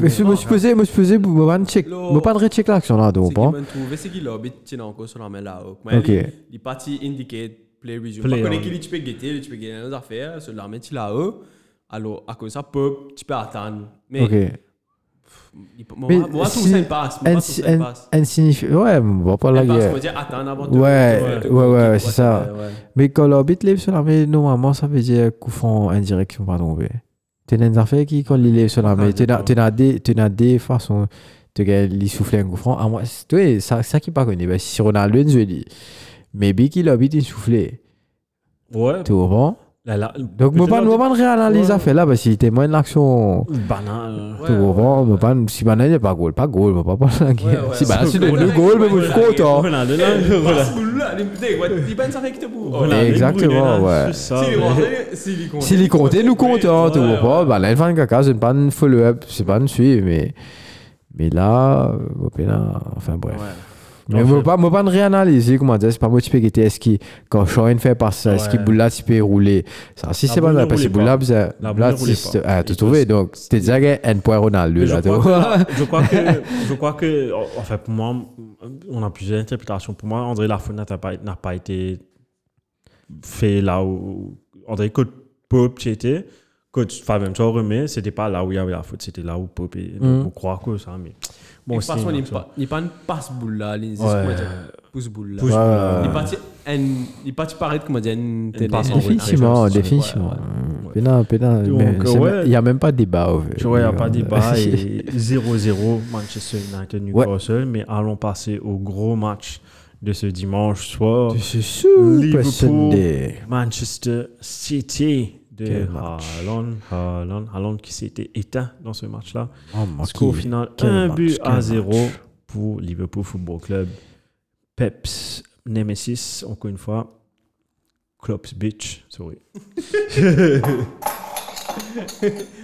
mais je me suis posé, me suis posé, moi pas de check, moi pas de recheck l'action là, donc m'a trouvé, c'est qu'il a habité encore sur la main là-haut. Ok. Il il est parti indicate play resume. Pas connaît on. qu'il tu peux guetter, tu peux gagner nos affaires, sur la main là-haut. Alors, à cause de ça, pop, tu peux attendre. Mais, Ok. il- moi, Mais moi, tout si- ça, il passe. Moi, tout ça, passe. Insignifiant, ouais, on va pas la guerre. Ouais, ouais, ouais, c'est ça. Mais quand l'arbitre lève sur la main, normalement, ça veut dire coup franc indirect qui vont pas tomber. Tu as des affaires qui, quand il lève sur la main, tu d'accord. as des, tu as des façons de il souffler un franc. À moi, c'est ouais, ça, ça qui pas connu. Ben, si Ronaldo, je dis, mais Big, il l'arbitre, il soufflait. Ouais. Là, là, Donc, moi, pas, moi, pas à faire là, parce qu'il témoigne de l'action. Banal. Comprends? Moi, pas, si Banane, il n'y a pas goal, pas goal, pas pas Si c'est Ouais, le goal, mais je suis content. Les- exactement, ouais. S'il est compté, nous comptons. Bah, là, il fait un caca, c'est pas une follow-up, c'est pas une suivre, mais, mais là, enfin, bref. Mais moi, pas, moi, pas réanalyser, comment dire, c'est pas moi qui guetter, est-ce qu'il, quand Sean fait passer ça, est-ce qu'il là, tu peux rouler? Ça, si c'est pas là, ne parce que roulait boule là, pas. c'est, là, ne tu Il trouvé, peut- donc, c'était déjà un point Ronaldo, je crois, que, je crois que, je que, enfin, pour moi, on a plusieurs interprétations. Pour moi, André Lafont n'a pas, n'a pas été fait là où André Côte Pope était. Coach Fabien Shaw remet, c'était pas là où il y avait la faute, c'était là où Pope est. Donc, Mm. on croit que ça, mais. Bon, c'est façon, une il pas- il pas une passe boule là, il Ouais. pousse boule là. Pousse- euh, Il parti paraître, comment dire, une passe en Définitivement, définitivement. ouais. Pénal, pénal, Donc, mais c'est ouais. même- Il n'y a même pas de débat. Tu vois, il n'y a pas de débat. Ouais. Et 0-0 Manchester United Newcastle. Mais allons passer au gros match de ce dimanche soir. Super Liverpool. Manchester City de. Haaland. Haaland, Haaland qui s'était éteint dans ce match-là. Oh, mon Score final quel 1 match, but à 0 match. pour Liverpool Football Club. Peps Nemesis, encore une fois. Klopp's bitch, sorry.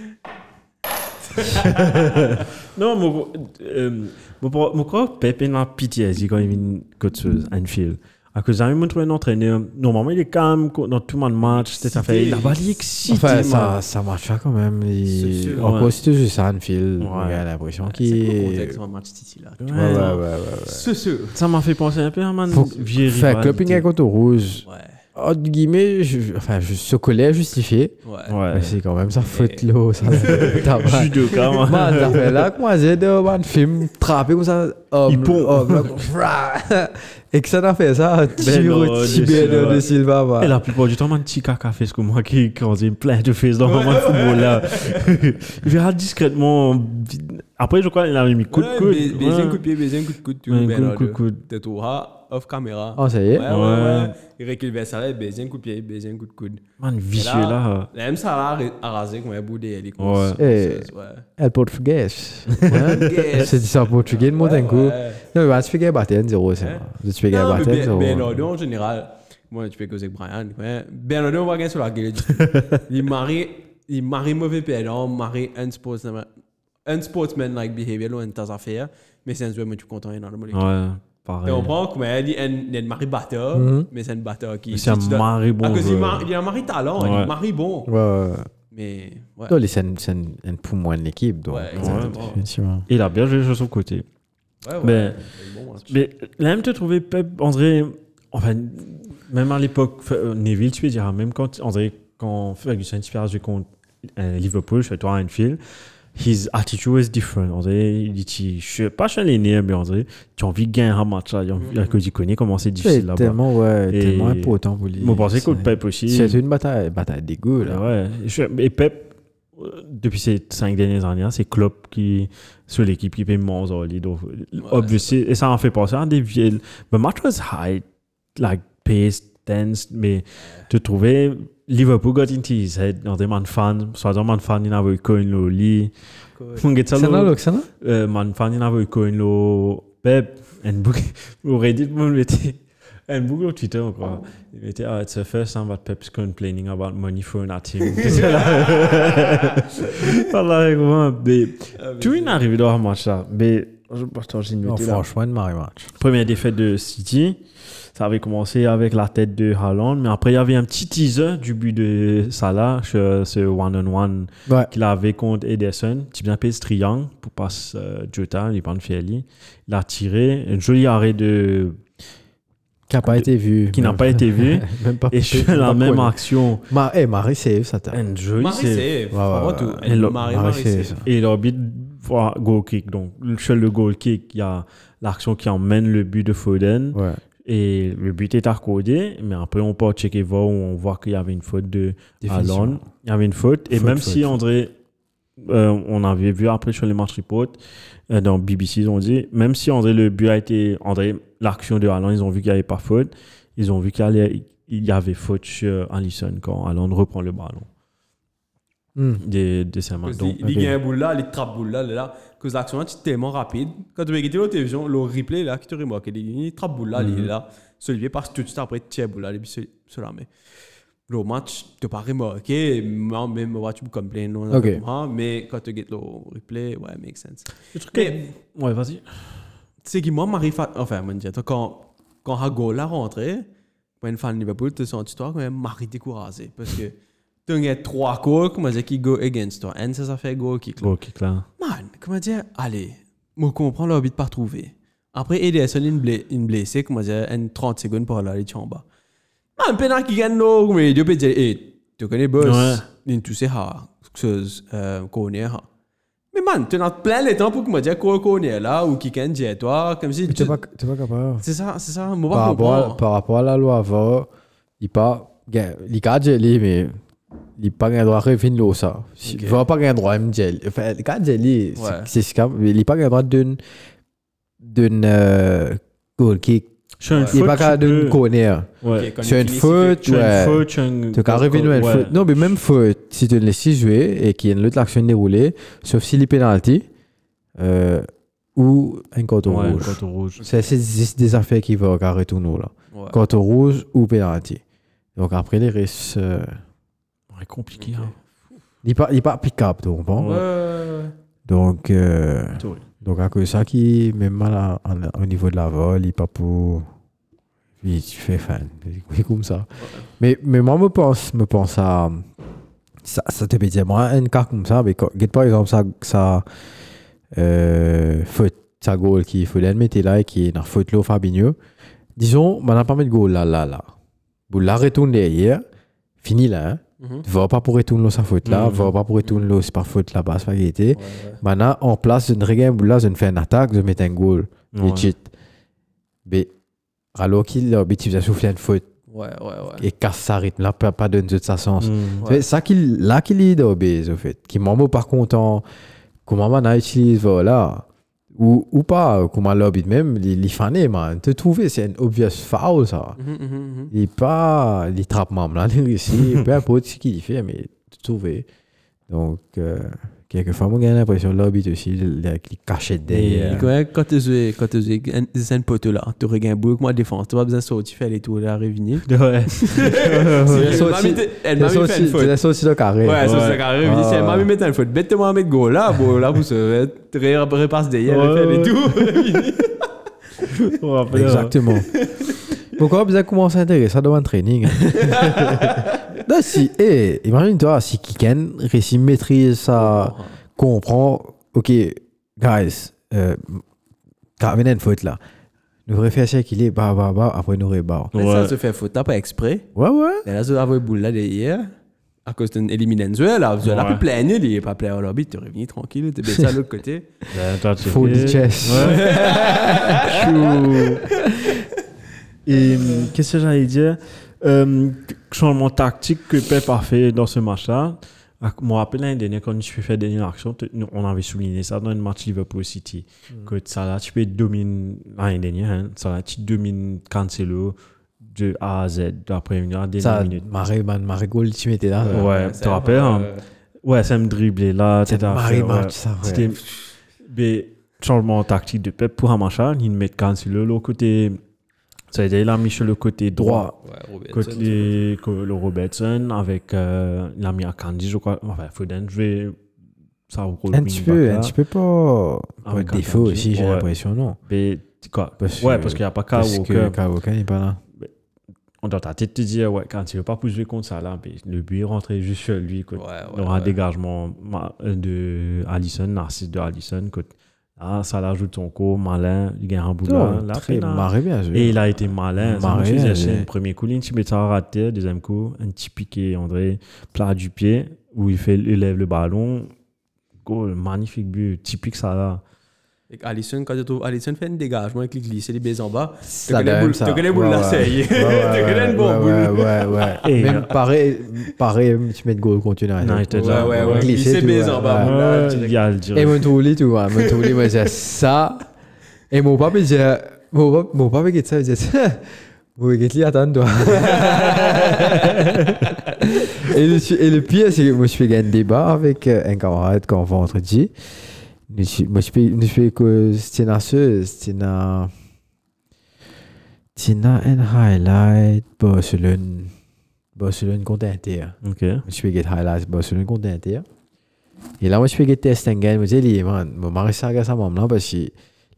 non, mon, euh, mon, mon crois Pep est dans pitié quand il vient contre Anfield. À cause j'ai montré un entraîneur, normalement il est calme dans tout le match, c'était fait. Il a pas excité. Enfin, ça, ça marche pas quand même. Il... C'est si tu joues ça, Anfield, Ouais. on a l'impression C'est qu'il. quoi le contexte le match Titi là Ouais, ouais, ouais, ouais. ouais. C'est sûr. Ça m'a fait penser un peu à man. Faire rivalité. cloping contre rouge. Ouais. Entre guillemets, je, enfin, je, ce collet justifié. Ouais. Ouais. Mais c'est quand même ça faute l'eau. Ça, T'as pas- Judoka, man. Man, ça fait là moi j'ai de un film trappé comme ça. homme, homme, comme. Et que ça n'a fait ça. Tiro non, de Silva. de Silva. Et la plupart du temps, man, Tika a fait ce que moi qui causé plein de faces dans le moment de football là. Il verra discrètement. Après, je crois qu'il avait mis coup de coude. baiser- coup de pied, baiser un coup de coude. tu Ouais, vois, coup de coude, coude. T'es tout ah, off caméra. Oh, ça y est? Ouais, ouais, Ouais. ouais. Il vers ça, là, baiser un coup de pied, baiser un coup de coude. Man, vicieux Et là. Là, même ça là, a rasé comme un bout d'elle. Ouais. Eh. Ouais. El portugais. C'est dit ça en portugais, le mot d'un coup. Non, mais tu fais gagner battre 1-0, c'est ça. Tu fais gagner mais Ben- 1-0. Bernardo en général, moi tu peux causer avec Brian. Bernardo on va gagner sur la gueule. Il marie, il marie mauvais perdant, marie un sportsman, un sportsman like behavior loin de tes affaires, mais c'est un joueur moi tu es content dans le monde. Ouais. Pareil. Et on prend comme elle dit, un un mari batteur, Mhm. mais c'est un batteur qui. C'est un dois- mari bon Ah, il joueur. mar- il a un mari talent, il est Ouais. un mari bon. Ouais, ouais. Mais, ouais. Non, c'est une- c'est une une l'équipe. donc, Ouais, euh, exactement. effectivement. Il a bien joué sur son côté. Ouais, ouais. Mais- est bon, hein. Mais là, même te trouver Pep, André, enfin, même à l'époque, euh, Neville, tu peux dire, hein, même quand André, quand Ferguson se fait contre euh, Liverpool, chez toi à Anfield, his attitude was different. André, il dit, je suis pas l'aîné, mais André, tu as envie de gagner un match là, envie- que tu connais comment c'est difficile C'est là-bas. tellement, ouais, Et- tellement important pour lui. Moi, je pensais que le Pep aussi. C'est une bataille, bataille d'égo, là. Ouais. Et Pep, euh, depuis ces cinq dernières années, c'est Klopp qui, sur l'équipe qui paye Monzoli. Donc, obviously, et ça en fait penser à des vieilles. The match was high, like pace, tense, mais tu trouvais Liverpool got into his head. On était man fan, soit dans man fan, il eu coin lo C'est là, lo, Loxana? man fan, il eu coin lo Pep, and book, au Reddit, mon. And book au Twitter, quoi. Il mettait, ah, it's the first time that Pep's complaining about money thrown at him. C'était là. Voilà, comment, mais, tu est arrivé dans un match là, mais, attends, j'ai noté là. franchement, une marée match. Première défaite de City, ça avait commencé avec la tête de Haaland, mais après il y avait un petit teaser du but de Salah, sur ce one-on-one Ouais. qu'il avait contre Ederson. Tu bien pèse triangle pour passer euh, Jota, il Fiali. Il a tiré, un joli arrêt de Qui n'a pas été vu. qui n'a pas été vu. Même pas et je même fais la même action. Ma, eh, Marie save, ça t'a. Un joli Marie, save. c'est. ouais, ouais. Et. Et l'arbitre voit goal kick. Donc, sur le goal kick, il y a l'action qui emmène le but de Foden. Ouais. Et le but est accordé, mais après on peut checker voir où on voit qu'il y avait une faute de Définition. Haaland. Il y avait une faute. Et Faute, même faute, si. André, euh, on avait vu après sur les match report, euh, dans BBC, ils ont dit, même si André, le but a été, André, l'action de Haaland, ils ont vu qu'il n'y avait pas faute. Ils ont vu qu'il y avait faute sur Alisson quand Haaland reprend le ballon Hmm. de, de sa main. Parce Donc, il gagne un boule là, il trappe boule là, là. Cause l'action est tellement rapide. Quand tu regardes la télévision, le replay là, qui te remarque, il trappe boule là, il est là. Celui passe tout de suite après, tire boule là, et puis là. Mais le match, tu pas remarqué, moi, même moi, tu me complains, non, mais quand tu regardes le replay, ouais, make sense. le truc Mais- Ouais, vas-y. c'est que moi, m'arrive à... Enfin, moi, je dis, quand, quand Hago l'a rentré, pour une fan de Liverpool, tu sens toi quand même Marie découragé. Parce que tu as trois goals, comment dire, qui go against toi. Un, ça, ça fait goal kick. là. Goal kick là. Man, comment dire, allez, moi, comprends l'habit de pas trouver. Après, Ederson, une, bla une blessé, comment dire, une 30 secondes pour aller en bas. Man, pendant qu'il gagne, non, mais il peut dire, hey, tu connais boss, il tu sais, ha, chose, connaît, ha. Mais man, tu as plein de temps pour que moi dire qu'on connaît là, ou qui gagne, dire toi, comme si tu- t'es pas, capable. c'est ça, c'est ça. Moi, Par pas rapport, par rapport à la loi avant, il pas. Il a gelé, mais il pas un droit de revenir là, ça. Ok. Il va pas un droit de gelé. Enfin, il a gelé, Ouais. c'est ce qu'il mais il pas un droit d'une. d'une. euh, goal kick. Sur une Ouais. Il faute, pas tu qu'à d'une peux- corner. Ouais. Ok, quand Sur il une faute, ouais. Tu as revenu une faute. Non, mais même faute, si tu le laisses jouer et qu'il y a une autre action déroulée, sauf si les pénalty euh, ou un carton Ouais, rouge. rouge. C'est des affaires qui vont carrer tout nous là. c'est- Ouais. Carton rouge ou pénalty. Donc après les restes, euh, Ouais, compliqué. Hein. il n'est pas, il est pas applicable, tu comprends? Ouais. Donc, euh, donc à cause de ça qui, même mal à- en- au niveau de la vol, il n'est pas pour. Il tu fais fan. Oui, comme ça. Mais, mais moi, me pense, me pense à. Ça, ça te peut dire, moi, un cas comme ça, mais quand, regarde par exemple, ça, ça euh, faute, ça goal qui faut l'admettre là et qui est dans faute là, Fabinho. Disons, on n'a pas mis de goal là, là, là. Vous la retourne derrière, fini là, hein. Mhm. Va pas pour retourner sa faute là, Mhm. va pas pour retourner c'est pas faute là, bas, c'est pas été. Ouais, ouais. Maintenant, en place, je ne regarde là, je ne fais une attaque, je mets un goal. Cheat. Mais alors qu'il a l'objectif de souffler une faute Ouais, ouais, ouais. et casse sa rythme, là, pas, pas donner de sa sens. Mm. Ouais. C'est ça qu'il, là qu'il est d'obèse, au fait. Qui m'en par content, comment on a utilisé, voilà. Ou, ou pas, comment l'objet même, il il fané, man. Te trouver, c'est un obvious foul, ça. Mhm, mhm, mhm. Il est pas, il trappe même là, il réussit, peu importe ce qu'il fait, mais te trouver. Donc, euh, quelquefois, moi, j'ai l'impression que l'objet aussi, il cachait derrière. quand tu joues, quand tu joues, c'est un poteau là, tu regardes un bouc, moi, défense, tu as besoin de sortir, tu fais les tours là, revenir. Ouais. Elle sorti- m'a mis- Elle fait une faute. aussi, aussi le carré. Ouais, Ouais. c'est carré. Elle m'a mis mettre une faute, bête-moi mettre goal là, bon, là, vous repasse derrière, elle fait les tours. On Exactement. Pourquoi vous avez commencé à intéresser dans un training Non, si, eh, imagine-toi, si Kiken réussit maîtrise ça, comprend, ok, guys, euh, il y a une faute là, nous devrions faire ça qu'il est, bah, bah, bah, après nous. Mais Ouais. ça se fait faute, t'as pas exprès. Ouais, ouais. Et là, ça avait boule là derrière. À cause d'une élimination, là, vous Ouais. avez pu plaigner, il est pas plaigné au lobby, tu es revenu tranquille, tu es baissé à l'autre côté. tu Faut du chess. Ouais. Chou. Et hum, qu'est-ce que j'allais dire? Euh, Changement tactique que Pep a fait dans ce match-là. Ah, Je me rappelle l'année dernière, quand tu fais dernière action, on avait souligné ça dans le match Liverpool City. Que ça là, tu peux dominer l'année dernière, hein, ça là, tu domines Cancelo de A à Z, à la Ça, dernière minute. Marie, man, Marie Gold, tu mettais là. Ouais, Ouais. tu te rappelles hein? Ouais, ça me driblait là. Faire, ouais. match, ça, ouais. C'était mais, changement tactique de Pep pour un machin. Il met Cancelo le côté. Ça veut dire il a mis sur le côté droit. Côté que le Robertson avec. Euh, il a mis Candy, je crois. Enfin, Foden, je vais. Ça Un petit peu, un petit peu pas, Avec de défaut Akanji. aussi, j'ai Ouais. l'impression, non. Mais, quoi Parce Ouais, parce qu'il n'y a pas Kyle Parce Walker. Kyle Walker n'est pas là. On doit ta tête te dire, ouais, quand il veut pas pousser contre ça là, le but est rentré juste sur lui. Quoi. Ouais, ouais, il y aura un ouais. dégagement de Allison, narcisse de Allison. Quoi. Là, ça l'ajoute son coup, malin, il gagne un joué. Et il a été malin. Est- le premier coup, tu mets ça raté, deuxième coup, un petit piqué, André, plat du pied, où il, fait, il lève le ballon. Goal, magnifique but, typique ça là. Et Allison, quand tu trouves Allison fait un dégagement avec les glissés, les baisers en bas, Ça connais boule-. Ouais, ouais, Tu connais une bonne ouais, boule. Ouais, ouais, Même pareil, pareil, tu mets de goal contre United. Non, était Ouais, déjà- ouais, ouais. Glissé, baisers en bas. direct. Et mon tourli, tu vois, mon tourli, moi, c'est ça. Et mon papa, il disait, mon papa, mon papa, il dit ça, il disait ça. Mon papa, il attends, toi? et, le, et le pire, c'est que moi, je fais un débat avec euh, un camarade quand vendredi. Moi, je je dans ce, c'était dans, c'était dans un highlight Barcelone, Barcelone contre Inter. Ok. Je fais get highlights Barcelone contre Inter. Et là, moi, je fais get test again. Je dis, man, mon mari ça regarde ça, maman, parce que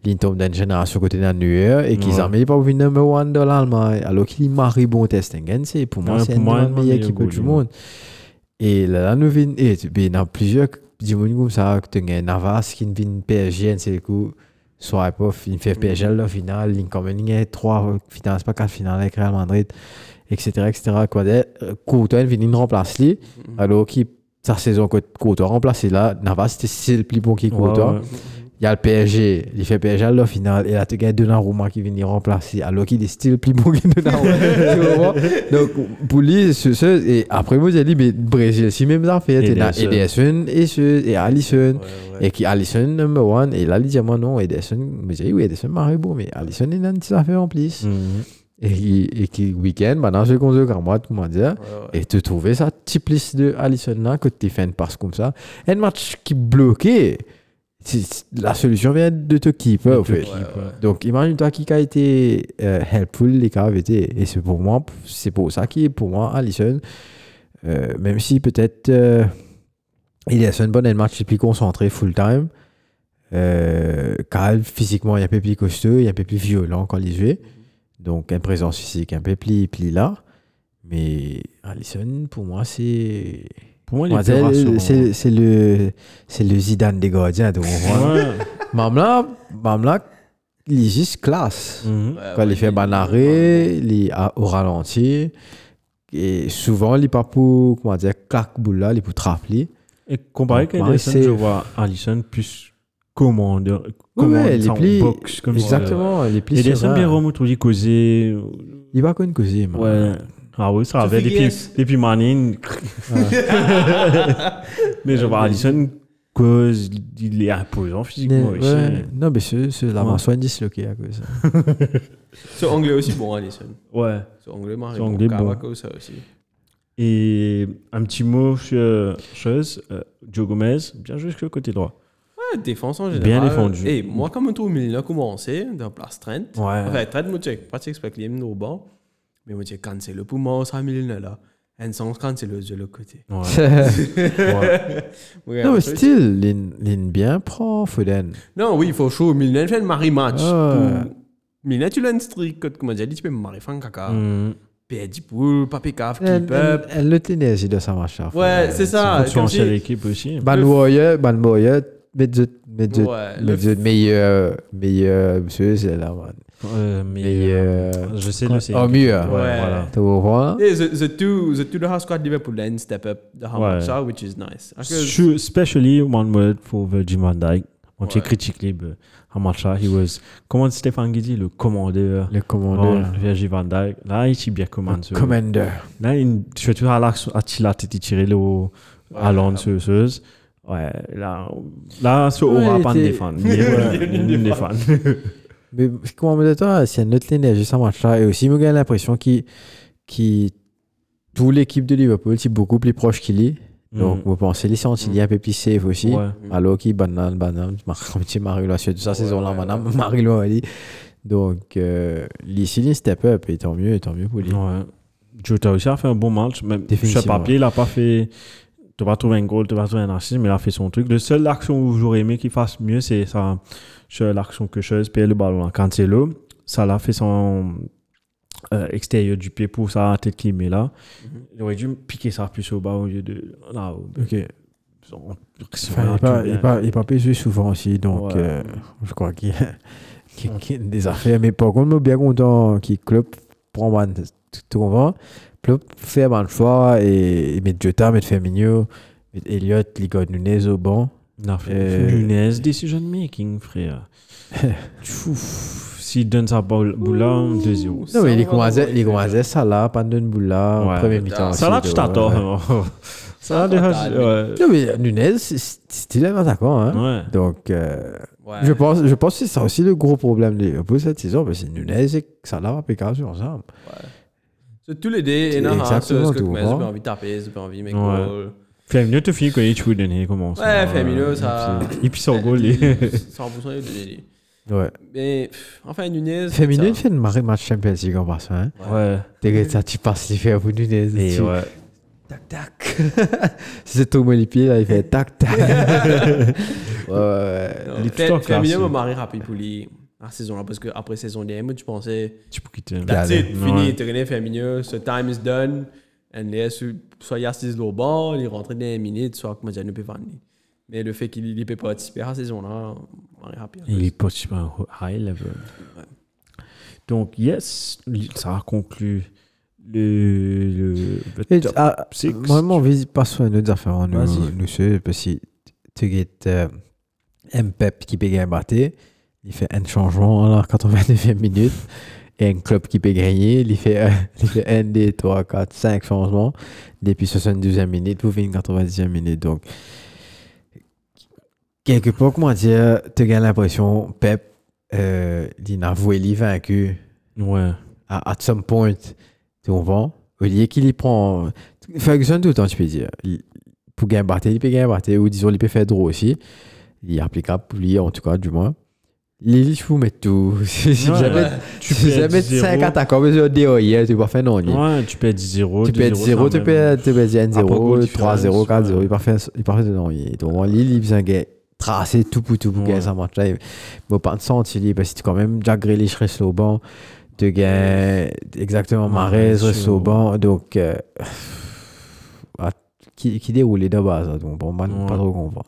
il tombe d'une génération côté d'un nueur et qu'ils ont mis pas vu number one dans l'Allemagne. Alors qu'il marie bon test again, c'est pour moi, c'est une moi, des un meilleures meilleur équipes goal, du monde. Et là, nous venons, et il y a plusieurs dimanches comme ça, que tu as Navas qui vient PSG, c'est le coup. Soit pas, il fait PSG la même il y a trois finales, c'est pas quatre finales avec Real Madrid, etc. etc. Quoi de- Courtois, il vient remplacer lui, alors qu'il sa saison que Courtois remplacé là, Navas c'est le plus bon qui Courtois. Ouais, ouais. Il y a le PSG, il fait PSG à la finale, et là tu gagnes Donnarumma qui vient remplacer, alors qu'il est style plus bon que vois? Donc pour lui, ce, ce- et après moi j'ai dit, mais Brésil, si même ça fait, tu as Ederson. Et, ce, et. Ouais, ouais. Et qui Alisson number one, et là il dit, moi non, Ederson, mais j'ai dit, oui, Ederson marre beau, mais Alisson il a une petite affaire en plus. Mhm. Et qui, et qui week-end, maintenant je contre camarade, comment dire, Ouais, ouais. et tu trouvais ça type liste de Alisson là, que tu fais une passe comme ça. Un match qui bloqué, la solution vient de au fait. keep, ouais. Donc imagine-toi qui a été euh, helpful, les cas été. Et c'est pour moi, c'est pour ça qui pour moi, Alisson, euh, même si peut-être euh, il a fait un bon match, est plus concentré full time. Euh, Kyle, physiquement, il est un peu plus costaud, il est un peu plus violent quand il joue. Donc, une présence physique un peu plus, plus là. Mais Alisson, pour moi, c'est. Pour moi, il c'est- rassurant. C'est c'est le, c'est le Zidane des gardiens. Donc, Ouais. Mamla, Mamla, il est juste classe. Mhm. Ouais, Quand ouais, il fait un arrêt, il est à- au ralenti. Et souvent, il n'est pas pour, comment dire, claque boule là, il est pour trapper. Et comparé ouais, Ederson, c'est- je vois Allison plus commandeur. Ouais, commande il est ça en plus- box, comme ça. Exactement, il est plus Ederson, serein. bien remonté, il va causer, man. Ouais. Ah oui, ça avait depuis, depuis Manning. Mais je vois Allison cause, il est imposant Mais, physiquement aussi. ouais, non, mais c'est c'est la Ouais. disloquée à cause de ça. Ce anglais aussi bon, Allison. Ouais. Ce anglais marré Ce anglais bon. Ça aussi. Et un petit mot sur chose, euh, Joe Gomez, bien joué jusqu'au côté droit. Ouais, défense en Bien général. défendu. Et moi, comme un tour, il a commencé dans place Trent. Ouais. Enfin, Trent, moi, je pas t'expliquer les au banc. Mais moi, je cancel le poumon, ça, il là. Un sens cancel de l'autre côté. Ouais. ouais. Ouais, non, mais still, l'in bien Foden. Non, oui, il faut chaud. A fait un mari match. Là, tu l'as une streak, comme comment dire, tu peux me marier, faire un caca. Perdu pour, papi caf, elle le de sa match. là. Ouais, c'est ça. Tu en l'équipe aussi. Ban Warrior, Ban Warrior, mais de mais de mais de meilleur meilleur monsieur c'est là man. Euh, mais Meilleur je sais c'est. oh mieux. Ouais, Ouais. voilà. Tu vois Yeah, the, the two the two squad Liverpool then step up the how Ouais. which is nice. Especially one word for Virgil van Dijk. On Ouais. critique libre. Much that he was. Comment Stéphane Guidi, le commandeur. le Bon, commandeur. Virgil van Dijk. Là, il est bien commandé. Commander. Là, il, surtout à l'action, à Tila, t'étais tiré le à Ouais, là, là, ce aura pas de défendre. Il est- est fan. Mais comment me dire toi c'est notre l'énergie ça match là et aussi me gagne l'impression qu'il qui toute l'équipe de Liverpool c'est beaucoup plus proche qu'il est. Donc Mm. vous pensez les sentir il un peu plus safe aussi. Alors qui banane banane comme tu Marie là sur sa saison là madame Marie là elle dit. Donc euh, ici il step up et tant mieux et tant mieux pour lui. Ouais. Jota aussi a fait un bon match. Même sur papier, il n'a pas fait. Tu vas trouver un goal, tu vas trouver un assist, mais il a fait son truc. Le seul action où j'aurais aimé qu'il fasse mieux, c'est ça. L'action que je perd le ballon à Cancelo. Ça l'a fait son euh, extérieur du pied pour sa tête qui met là. Il aurait dû piquer ça plus au bas au lieu de. Là, Ok. on- Enfin, il n'est pas, il pas, il pas souvent aussi, donc Ouais. euh, je crois qu'il y y a- des affaires. Mais par contre, suis bien content qu'il club prend tout souvent. Club fait un choix et il met Jota, met Firmino, met Elliott, Liga Nunez au banc. Euh, Nunez, decision making, frère. Ouf, S'il donne sa boule boule là, 2-0. Non, mais commençait ça là, pas de boule là, Ouais. premier mi-temps. Ça là, tu t'attends. ouais. Ça là, déjà. ouais. Non, mais Nunez, c'est- c'est un attaquant. Hein? Ouais. Donc, euh, Ouais. je, pense, je pense que c'est ça aussi le gros problème de Liverpool cette saison, parce que Nunez et Salah ensemble. C'est tous les deux, et non, ce que mais j'ai pas envie de taper, j'ai pas envie, mais Ouais. goal. Firmino te finit quand il tue donner comment Ouais, Firmino, ça- Et puis son goal, il- 100% il est donné. Ouais. Mais, enfin, Nunez. Ça- il fait une marée de match Champions League en passant. Hein? Ouais. T'es ça, tu passes, il fait pour Nunez. Et tu- ouais. Tac, tac. Si c'est Thomas les pieds, là, il fait tac, tac. ouais, ouais, ouais. Non, Il est Fer- plutôt Firmino classé. m'a marré rapide pour lui la saison là parce qu'après saison dernière, tu pensais Tu peux quitter. that's it, fini, Ouais. tu connais Firmino, ce time is done. And là, soit il assise au banc, il rentre dans les minutes, soit comme il peut. Mais le fait qu'il ne peut pas participer à la saison là, marré rapide. Il est pas sur un high level. Donc, yes, ça a conclu le, le, le top ah, six. Mon visite passe sur une autre affaire. Nous, Vas-y. nous, c'est parce que tu as un Pep qui peut gagner il fait un changement à la 89e minute. Et un club qui peut gagner, il fait, un- il fait 1, 2, 3, 4, 5 changements depuis 72e minute pour finir 90e minute. Donc, quelque part, comment dire, tu as l'impression, Pep, euh, il a avoué, il est vaincu Ouais. à at some point, tu comprends? Au lieu qu'il y prend. Ferguson, tout le temps, tu peux dire. Il- Pour gagner battre, il peut gagner battre, ou disons, il peut faire draw aussi. Il est applicable pour lui, en tout cas, du moins. Lily, je vous mets tout. Si jamais ouais. Tu si peux jamais 5 attaquants, mais sur DOI, tu vas faire non. il- Ouais, tu être 10-0. Tu peux être 0, tu peux être tu peux être 1-0, Après, goal 3-0, différence, 4-0. ouais. Il il parfait non. Donc, Lille, il besoin de tracer tout pour tout pour Ouais. gagner sa match. Mais pas de sens, il est parce que tu quand même Jack Grealish reste au banc. Tu gagnes exactement Mahrez, reste au banc. Donc, euh, ah, qui, déroule de base. hein. Donc, bon, man, pas trop comprendre.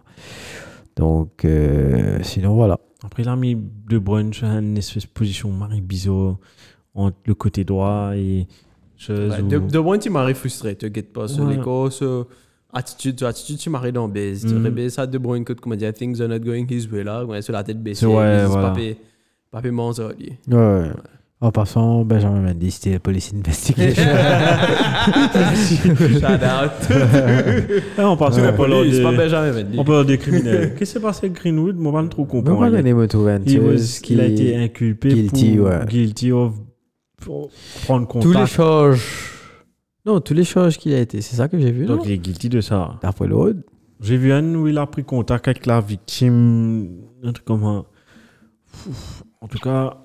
Donc, euh, sinon, voilà. Après, il a mis De Bruyne sur une espèce de position Marie Bizot entre le côté droit et. chose Ouais, où- de, de moins, tu m'arrives frustré, tu guettes pas sur Ouais. l'écho, sur attitude, attitude, tu m'arrives dans base. Tu Mhm. rebais ça de Bruyne, que comment dire, things are not going his way là, ouais, sur la tête baissée, Ouais, voilà. pas payé- pas paiement, ça, lui. Ouais, ouais. En passant, Benjamin Mendy, c'était Police Investigation. Shout out. On parle la police, des- pas Benjamin Mendy. On leur des criminels. Qu'est-ce qui s'est passé avec Greenwood? Moi, je ne trop comprendre. gagner Moto Il, was- qui il a été inculpé guilty, pour ouais. guilty of pour prendre tous les contact. charges. Non, tous les charges qu'il a été, c'est ça que j'ai vu. Donc non? il est guilty de ça. D'après l'autre. J'ai vu un où il a pris contact avec la victime, un truc comme. Ouf. En tout cas,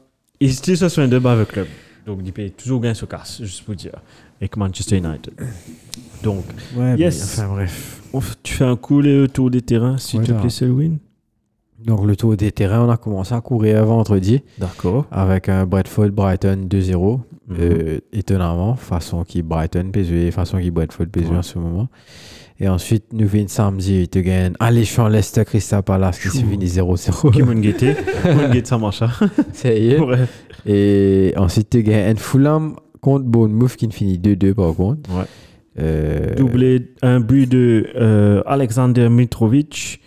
il était sur un débat avec le club. Donc il paye toujours gain se casse, juste pour dire, avec Manchester United. Donc, Ouais, Yes. mais enfin bref. tu fais un coup le tour des terrains, s'il te plaît, Selwyn. Donc, le tour des terrains, on a commencé à courir vendredi D'accord. avec un Bradford Brighton 2-0. Mhm. Euh, étonnamment, façon qui Brighton PSV, façon qui Bradford PSV Ouais. en ce moment. Et ensuite, nous venons samedi, tu gagnes alléchant Leicester Crystal Palace qui se finit 0-0. Qui m'a guetté M'a guetté, ça marche. hein. Ça y est. Ouais. Et ensuite, tu gagnes un Fulham contre Bournemouth qui finit 2-2 par contre. Ouais. Euh, Doublé un but de euh, Alexander Mitrovic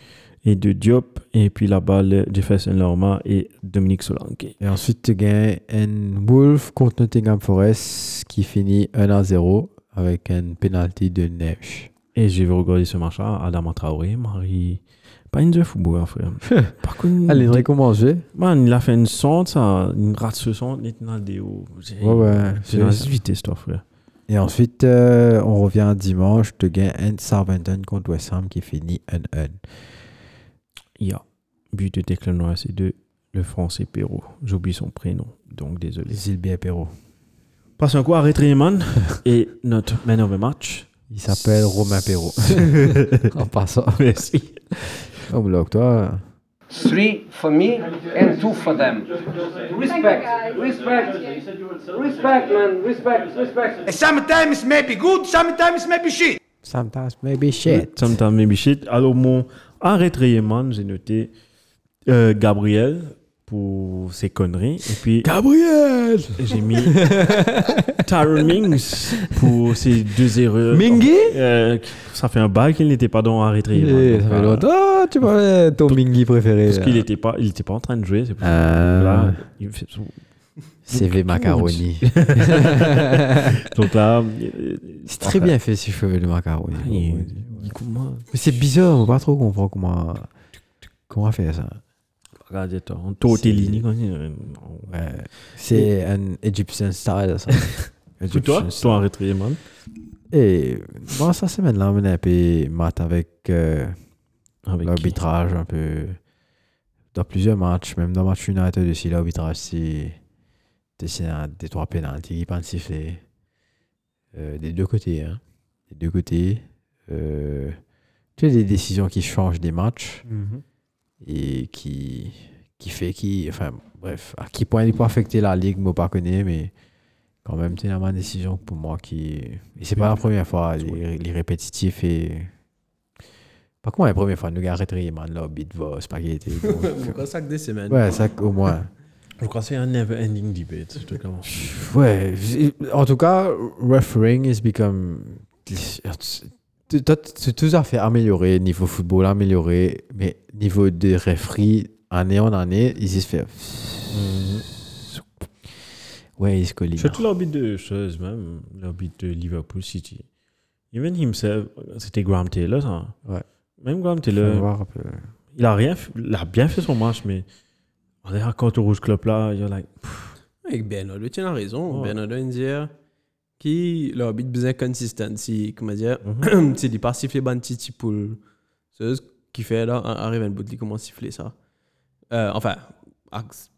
et de Diop. Et puis la balle Jefferson Lorma et Dominique Solanke. Et ensuite, tu gagnes un Wolf contre Nottingham Forest qui finit 1-0 avec un penalty de Neves. Et j'ai vu regarder ce match-là. Adam Traoré, Marie. Pas une de football, frère. Par contre, Allez, on comment man, il a fait une centre, ça. Une rate ce centre, il le Ouais, ouais. c'est la vitesse, toi, frère. Et ensuite, euh, on revient dimanche, tu gagnes un Southampton contre West Ham qui finit 1-1. Il y a but de Declan Rice et de le français Perrault. J'oublie son prénom, donc désolé. Sylvie Perrault. Passons quoi? À Retrieman et notre man of the match. Il s'appelle Romain Perrault. en passant. Merci. Oh, bloc, toi. Three for me and two for them. Respect, respect, respect, man, respect, respect. Sometimes maybe good, sometimes maybe shit. Sometimes maybe shit. Sometimes maybe shit. Alors, mon en Retrieman, j'ai noté euh, Gabriel pour ses conneries. Et puis, Gabriel j'ai mis Tyron Mings pour ses deux erreurs. Mingy? Euh, ça fait un bail qu'il n'était pas dans un Eh, Retrieman. Ça fait longtemps. Oh, tu parlais ton Mingy préféré. Parce qu'il n'était pas, il était pas en train de jouer. C'est pour ça. Ah. Là, il fait son- CV macaroni. Donc là, euh, C'est très bien fait, ces cheveux de macaroni. Ah, il- il comment Mais c'est bizarre, on va pas trop comprendre comment. Comment faire ça. Regardez toi, on tortellini comme ça. euh, Ouais. C'est un Egyptian style, ça. Pour toi, Egyptian toi Retrieman. Et bon, ça semaine-là, on est un peu mat avec euh, Avec l'arbitrage, un peu. Dans plusieurs matchs, même dans le match United aussi, l'arbitrage, c'est. C'est un des trois pénalties qui pas siffler. Euh, des deux côtés, hein. Des deux côtés. Euh, tu sais, des décisions qui changent des matchs Mhm. Et qui, qui fait qui. Enfin, bref, à qui point il peut affecter la ligue, moi, pas connais, mais quand même, c'est la décision pour moi qui. Et c'est pas la première fois, les, les répétitifs et. Pas comment la première fois, nous gars arrêter, man, là, beat va, spaghetti. bon. Pourquoi ça que des semaines? Ouais, ça, au moins. Je crois que c'est un never ending debate. Je te commence. Ouais, en tout cas, refereeing is become. Toi, tu tout à fait amélioré, niveau football amélioré, mais niveau de referee, année en année, ils se fait. Ouais, ils se collent. Surtout l'arbitre de choses, même. L'arbitre de Liverpool City. Even himself, c'était Graham Taylor, ça. Ouais. Même Graham Taylor, il a, rien, il a bien fait son match, mais on est à contre rouge club là, il y a like. Avec Bernardo, tu as raison. Ouais. Bernardo Qui l'arbitre besoin consistant. Si, comment dire, Mhm. c'est des pas siffler ban pour. C'est ce qui fait là, arrive un bout de comment siffler ça. Euh, enfin,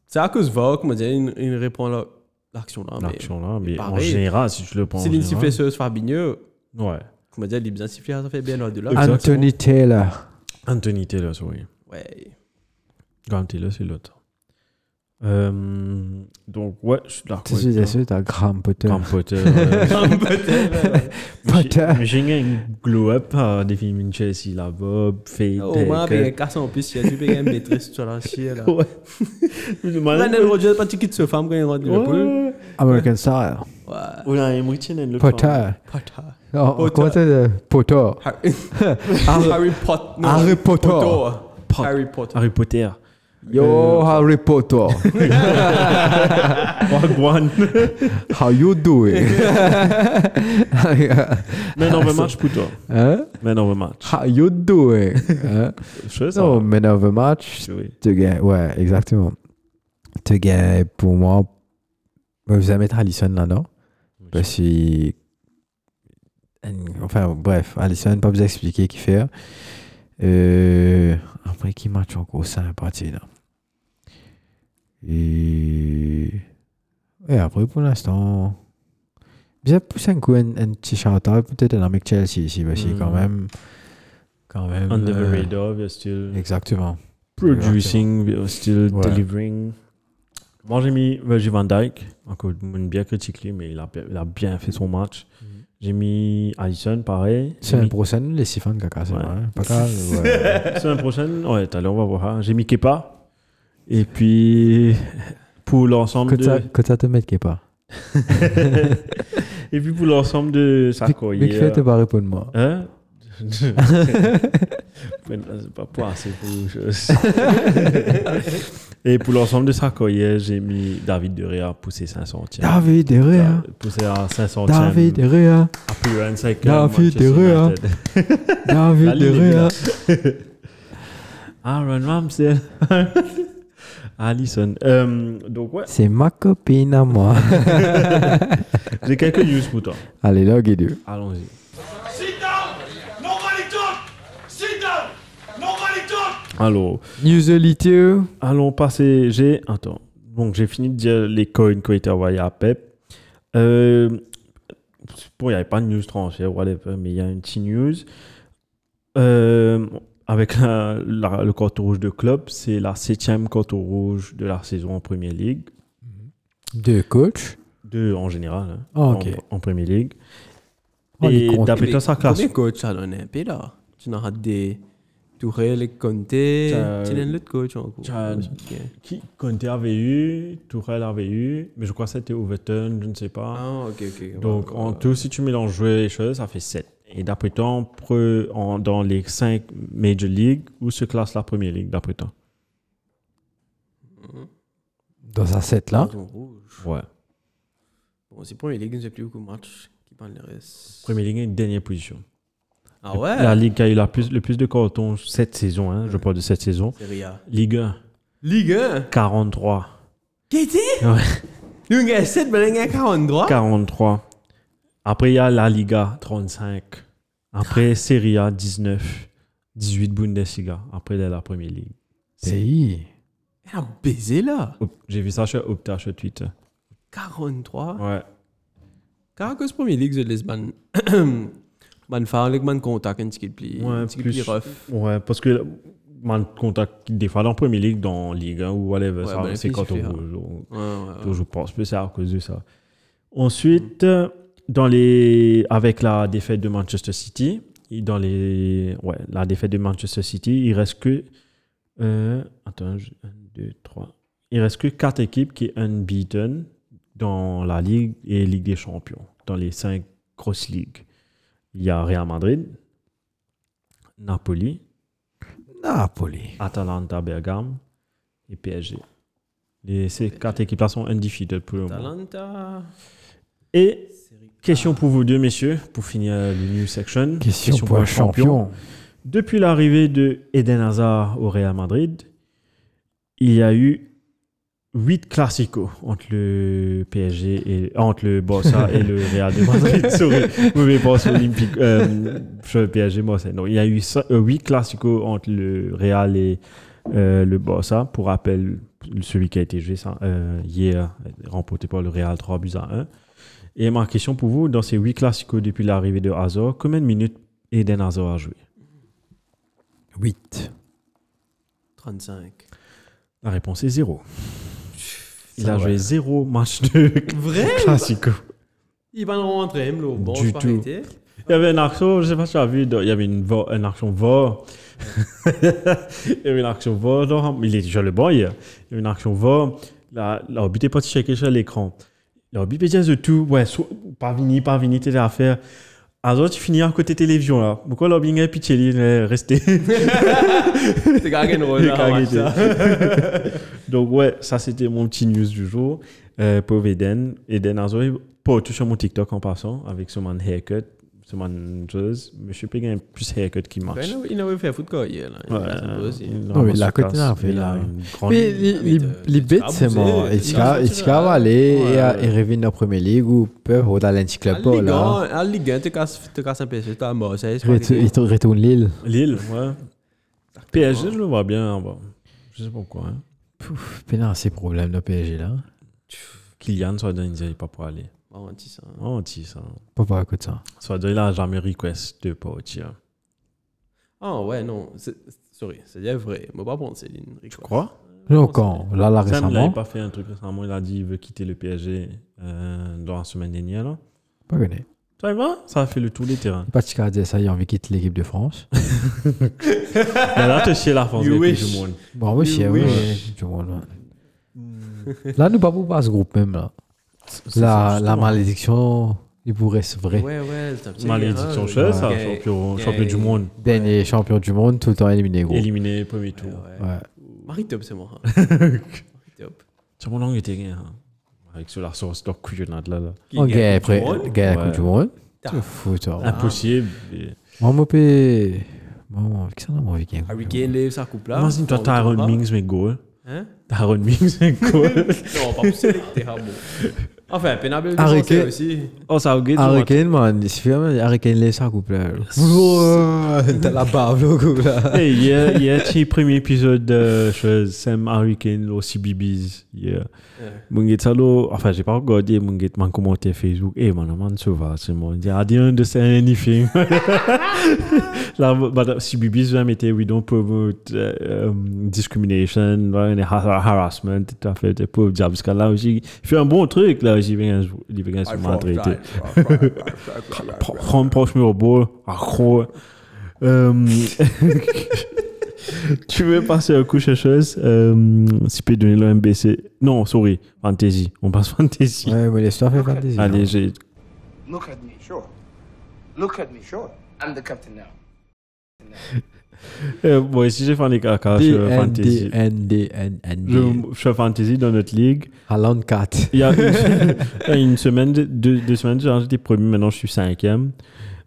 c'est à cause va, comment dire, il, il répond à l'action là. L'action là, mais en pareil. général, si tu le prends. en Si il général- siffle sur Fabinho, Ouais. comment dire, il bien sifflé, ça fait bien là de là. Exactement. Anthony Taylor. Anthony Taylor, oui. Ouais. Graham Taylor, c'est l'autre. Euh, donc, ouais, je suis d'accord. T'as Graham Potter. Graham Potter. euh, Potter. j'ai- glow-up à des films Chelsea là-bas, Fade. Au moins, avec un casse en plus, il y a du maîtrise sur la chier là. Ouais. Brandon Rogers, pas quitte ce femme quand il rentre de Liverpool. Ouais. American Style. Ouais. Ou là, le Potter. Potter. Oh, Potter. comment c'est Potter? Harry, Harry Potter. non, Harry Potter. Potter. Harry Potter. Harry Potter. Yo, Harry Potter. Wagwan. How you doing? Man of the match pour toi. hein? Man of the match. How you doing? hein? Je sais. Non, man of the match, Oui. tu gagnes. Ouais, exactement. Tu gagnes, pour moi, vous allez mettre Allison là-dedans. Parce que. Enfin, bref, Allison, pas vous expliquer qui fait. Euh, après, qui match encore sympathie là. Et. Après, pour l'instant. Bien pousser un coup, un, un petit peut-être un avec Chelsea ici, parce Mm. quand même. Quand même. Under the euh, radar, bien still. Exactement. producing, still Ouais. delivering. Moi, j'ai mis Virgil van Dijk. Encore une bien critiqué, mais il a, il a bien fait son match. J'ai mis Allison, pareil. Semaine mis- prochaine, les six fans caca, c'est Ouais. vrai. Pas grave, ouais. Semaine prochaine, ouais, tout à l'heure, on va voir. hein. J'ai mis Kepa. Et puis, pour l'ensemble Que de. ça, que ça te mette part. Et puis, pour l'ensemble de Mais qui fait te pas répondre moi. Hein? C'est pas pour. Et pour l'ensemble de Sarkozy, j'ai mis David De Rea pour ses 500 e David Derrea. Poussé à 500 David Derrea. appearance avec David. United. David La ligne Derrea. Aaron Ramsey. Allison. Euh, donc, ouais, C'est ma copine à moi. j'ai quelques news pour toi. Allez, là, Guido. Allons-y. Alors, Usually allons passer. J'ai. Attends. Donc, j'ai fini de dire les coins qui ont été envoyés à Pep. Euh, bon, il n'y avait pas de news transfert, whatever, mais il y a une petite news. Euh, avec la- la- le carton rouge de club, c'est la septième carton rouge de la saison en Premier League. Deux coachs. Deux en général, hein, Ah, en, ok. en Premier League. Oh, Et d'après toi, ça classe. Combien de coachs ça donne un peu là? Tu n'as des Tourelle et Conte. Tu as l'autre coach en cours. Qui Conte avait eu, Tourelle avait eu, mais je crois que c'était Overton, je ne sais pas. Ah, ok, ok. Donc, en tout, si tu mélanges joueurs et choses, ça fait 7. Et d'après toi, dans les 5 Major League, où se classe la Première Ligue, d'après toi Dans sa set là? Carton rouge. Ouais. Bon, c'est Premier League, ne plus beaucoup de matchs. Qui parle le reste Première Ligue, une dernière position. Ah ouais? La Ligue qui a eu la plus, le plus de cartons cette saison, hein, je parle de cette saison. Serie A. Ligue 1, Ligue 1 43. Qu'est-ce Ouais. Nous, on a 7, mais on a 43. 43. Après, il y a la Liga, 35. Après, Serie A, 19. 18 Bundesliga. Après, il y a la Première Ligue. C'est. Elle a baisé là. J'ai vu ça sur Opta, sur Twitter. 43. Ouais. Car que ce Premier League, je laisse ban. ban faire avec ban contact un petit peu plus. Ouais, un petit plus plus- rough. Ouais, parce que man contact des fois dans Premier League, dans Ligue 1 ou whatever, Ouais, ben, c'est quand on. Donc, Ouais, ouais, je pense que c'est à cause de ça. Ensuite, euh, dans les, avec la défaite de Manchester City, dans les, ouais, la défaite de Manchester City, il reste que, euh, attends, 1, 2, 3, il reste que 4 équipes qui est unbeaten dans la Ligue et Ligue des Champions, dans les 5 grosses ligues. Il y a Real Madrid, Napoli, Napoli. Atalanta, Bergame et PSG. Les, ces quatre équipes-là sont undefeated pour le moment. Et question pour vous deux, messieurs, pour finir le news section. Question pour un champion. Depuis l'arrivée de Eden Hazard au Real Madrid, il y a eu 8 classicos entre le PSG et entre le Barça et le Real de Madrid. Sorry, mauvais passe olympique. Euh, sur le PSG, non. Il y a eu 8 classicos entre le Real et euh, le Barça. Pour rappel, celui qui a été joué euh, hier, remporté par le Real 3 buts à 1. Et ma question pour vous, dans ces 8 classicos depuis l'arrivée de Hazard, combien de minutes Eden Hazard a joué? 8. 35. La réponse est zéro. Il a joué zéro match de classico. Il va le rentrer, là. Bon, Du tout. Il y avait une action, je sais pas si tu as vu, il y avait une, vo- une action VAR. il y avait une action dans- il était sur le banc hier. Il y avait une action. La- L'arbitre n'est pas checké sur l'écran. L'arbitre dit de tout, ouais, pas vini, pas vini, t'es à faire. Alors tu finis à côté télévision là. Pourquoi pitié, il est resté? C'est gagné une rôle. Donc ouais, ça c'était mon petit news du jour. Euh, pour Eden. Eden Hazard, pas tout sur mon TikTok en passant, avec son man haircut, man chose. Mais je sais pas, il y a plus haircut qui marche. Il a- Il avait fait foot quoi hier. Il il vraiment la côté là, fait il là. Mais les- t'as bêtes, c'est bon. vas abusé, aller et revenir en Premier League ou peu au talent club À pas Ligue là. 1, à Ligue 1, tu casses tu casses un PC, tu as mort. Il te retourne Lille. Lille, ouais. PSG, je le vois bien en bas. Je sais pas pourquoi. Hein. Pouf, pénal, ces problèmes de PSG là. Kylian, ça doit dire pas pour aller. Bon, on dit ça. Oh, ti, ça. Pas par à côté de ça. Ça doit il a jamais request de pas au tir. Ah ouais, non. c'est- Sorry, c'est bien vrai. Je ne pas prendre Céline. Tu Crois? Non, quand Là, là, Sam, il récemment. pas fait un truc récemment. Il a dit qu'il veut quitter le PSG euh, dans la semaine dernière. Là. Pas connu. Tu vois, ça a fait le tour des terrains. Pas de dire ça, il a envie de quitter l'équipe de France. Mais là, tu chier la France You wish. tout le monde. Bon, oui, oui. le monde. Là, nous pas pour pas ce groupe même là. La, ça, la malédiction, il pourrait se vrai. Ouais, ouais. c'est un petit Malédiction hein, chose, ça, gay- champion, gay- champion du monde. Dernier champion du monde, tout le temps éliminé gros. Éliminé premier tour. Ouais, ouais. Ouais. Marie Top, c'est moi. hein. Marie Top. C'est mon langue était gain. Hein. Avec sur la sauce de couillonnade là. là. Qui Ok, gagne après, monde. gars, la Ouais. Coupe du Monde. Ah. Tu fous, toi. Impossible. Et- Moi, mon pé. Bon, qu'est-ce qu'on a mon week-end Harry Kane lève sa coupe là. Imagine toi, On Tyron. Mings, mais goal. Hein? Tyron Mings, goal. Non, pas. Enfin, Harry Kane. aussi. Oh, ça a gagné. Harry Kane, man, il vraiment Harry Kane laisse T'as la barbe, le. Hey, hier, hier, c'est le premier épisode de chose, Sam Harry Kane, au CBBS. Yeah. Mon gars, ça, là, enfin, j'ai pas regardé, mon gars, m'a commenté Facebook. Eh, man, man, ça va, c'est moi. Il dit, I didn't understand anything. Là, là, mettait, we don't promote uh, um, discrimination, là, harassment, tout à fait, pour le diable. Parce que là, aussi, il fait un bon truc, là, j'y vais, il vais, sur m'a traité. Prends proche au bol, accro. Euh, tu veux passer un coup quelque chose? Euh, Si tu peux donner le MBC. Non, sorry, fantasy. On passe fantasy. Ouais, mais laisse-toi faire fantasy. Allez, j'ai. Look at me, sure. Look at me, sure. I'm the captain now. Euh, bon, ici, j'ai fait des caca N, D, fantasy. Je, je fais fantasy dans notre ligue. Haaland 4. Il y a une, semaine, deux, semaines, j'étais premier, maintenant je suis cinquième.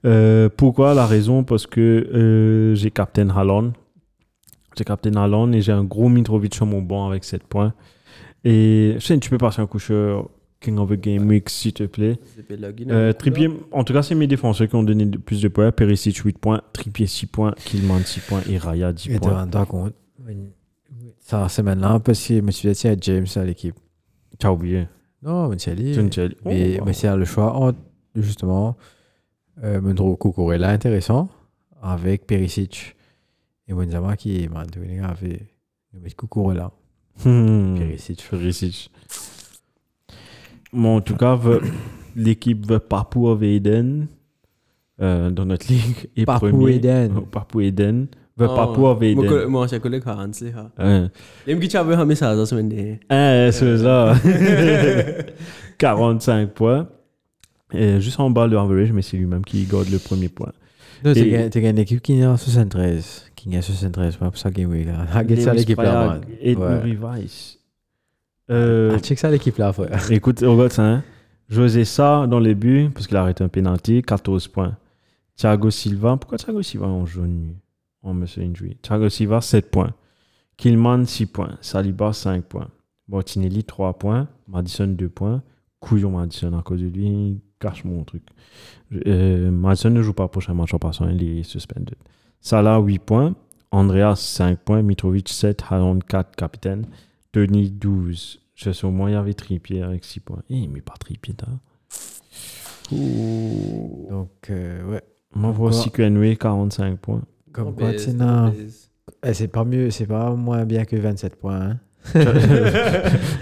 Euh, pourquoi La raison, parce que euh, j'ai Captain Haaland. J'ai Captain Haaland et j'ai un gros Mitrovic sur mon banc avec 7 points. Et je sais, tu peux passer un coup sur King of the Game Week, s'il te plaît. De. Euh, Trippier, en tout cas, c'est mes défenseurs qui ont donné le plus de points. Perisic 8 points, Trippier 6 points, Kilman 6 points et Raya 10 Et tu points. rends toi compte. Ça, c'est maintenant parce que je me suis dit, tiens, James à l'équipe. T'as oublié. Non, mais. Tu ne sais- Mais, Oh, mais c'est le choix entre, justement, euh, me trouve Kukurela intéressant avec Perisic et Benzema qui, man, tu avait mettre Kukurela. Hmm. Perisic. Perisic. Bon, en tout cas, l'équipe veut Papou Eden euh, dans notre ligue. Et Papou premier, Eden. Oh, Papou Eden. Veut Oh, Papou Mon Eden. Mon ancien collègue a Hans. Il Hein. me dit que tu avais un message la semaine dernière. Ah, c'est ça. 45 points. Et juste en bas le average, mais c'est lui-même qui garde le premier point. Non, t'as une équipe qui est en 73. Qui est en 73, pas pour ça Game Week. là. Ah, ça l'équipe là. Et Ouais. Euh, Ah, check ça l'équipe là, frère. Écoute, regarde ça. Hein. José Sa dans les buts, parce qu'il a arrêté un penalty, 14 points. Thiago Silva, pourquoi Thiago Silva en jaune En monsieur injury. Thiago Silva, 7 points. Kilman, 6 points. Saliba, 5 points. Martinelli, 3 points. Madison, 2 points. Couillon Madison, à cause de lui, il cache mon truc. Euh, Madison ne joue pas prochain match en passant, il est suspended. Salah, 8 points. Andreas, 5 points. Mitrovic, 7. Haaland, 4, capitaine. Tony, 12. Je sais, au moins, avait Trippier avec 6 points. Eh, mais pas Trippier, t'as. Donc, euh, ouais. Moi, je vois aussi que Henry, 45 points. Comme quoi, c'est non. Eh, c'est pas mieux, c'est pas moins bien que 27 points. Hein.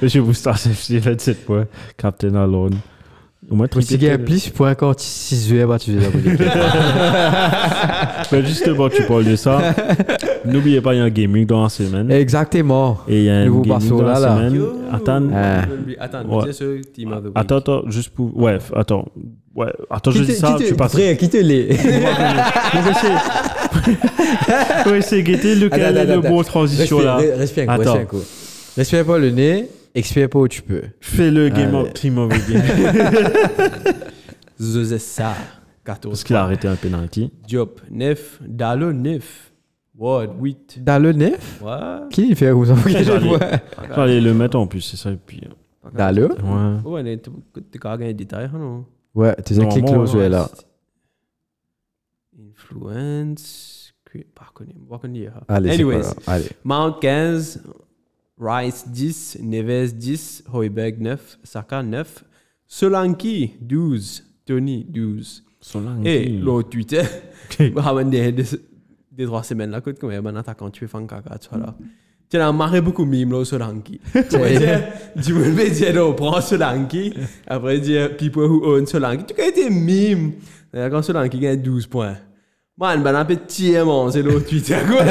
Monsieur Boostas FC, 27 points. Captain Alone. Au moins, Pour si il y a plus de points quand 6 joueurs, bah, tu Mais justement, tu parles de ça. N'oubliez pas, il y a un gaming dans la semaine. Exactement. Et il y a un Nouveau gaming dans la là. semaine. Attends. Ah. Attends, Ouais. ce Team of the Week. Attends, attends, juste pour. Ouais, attends. Ouais, attends, je dis ça, tu passes. Frère, quitte-les. On va essayer. De guetter lequel est le bon transition là. Respire, respire un coup, Attends. respire un coup. Respire pas le nez, expire pas où tu peux. Fais le game of team of the game. Sa, 14. Parce qu'il a arrêté un penalty. Diop, 9. Dalo, 9. Ward, 8. Dans le nef Ouais. Qui il fait vous envoyer le voix Fallait le mettre en plus, c'est ça. Et puis, euh, Dans le ouais. Ouais, mais tu tu as gagné des détails, non? Ouais, tu sais, clique Normalement, close, ouais, là. Influence. Pas connu. hein. Allez, Anyways. Allez. Mount 15, Rice 10, Neves 10, Hoiberg 9, Saka 9, Solanki 12, Tony 12. Solanke. Et l'autre Twitter, Mohamed Dehed des trois semaines là, quand tu es un attaquant, tu fais un caca, tu vois là. Tu as marré beaucoup de mimes là Solanki. Monde me dit, non, prends Solanki. Après, dire, people who own Solanki. Tu as été mime. Quand Solanki gagne 12 points. Man, ben, un petit aimant, c'est l'autre Twitter, quoi.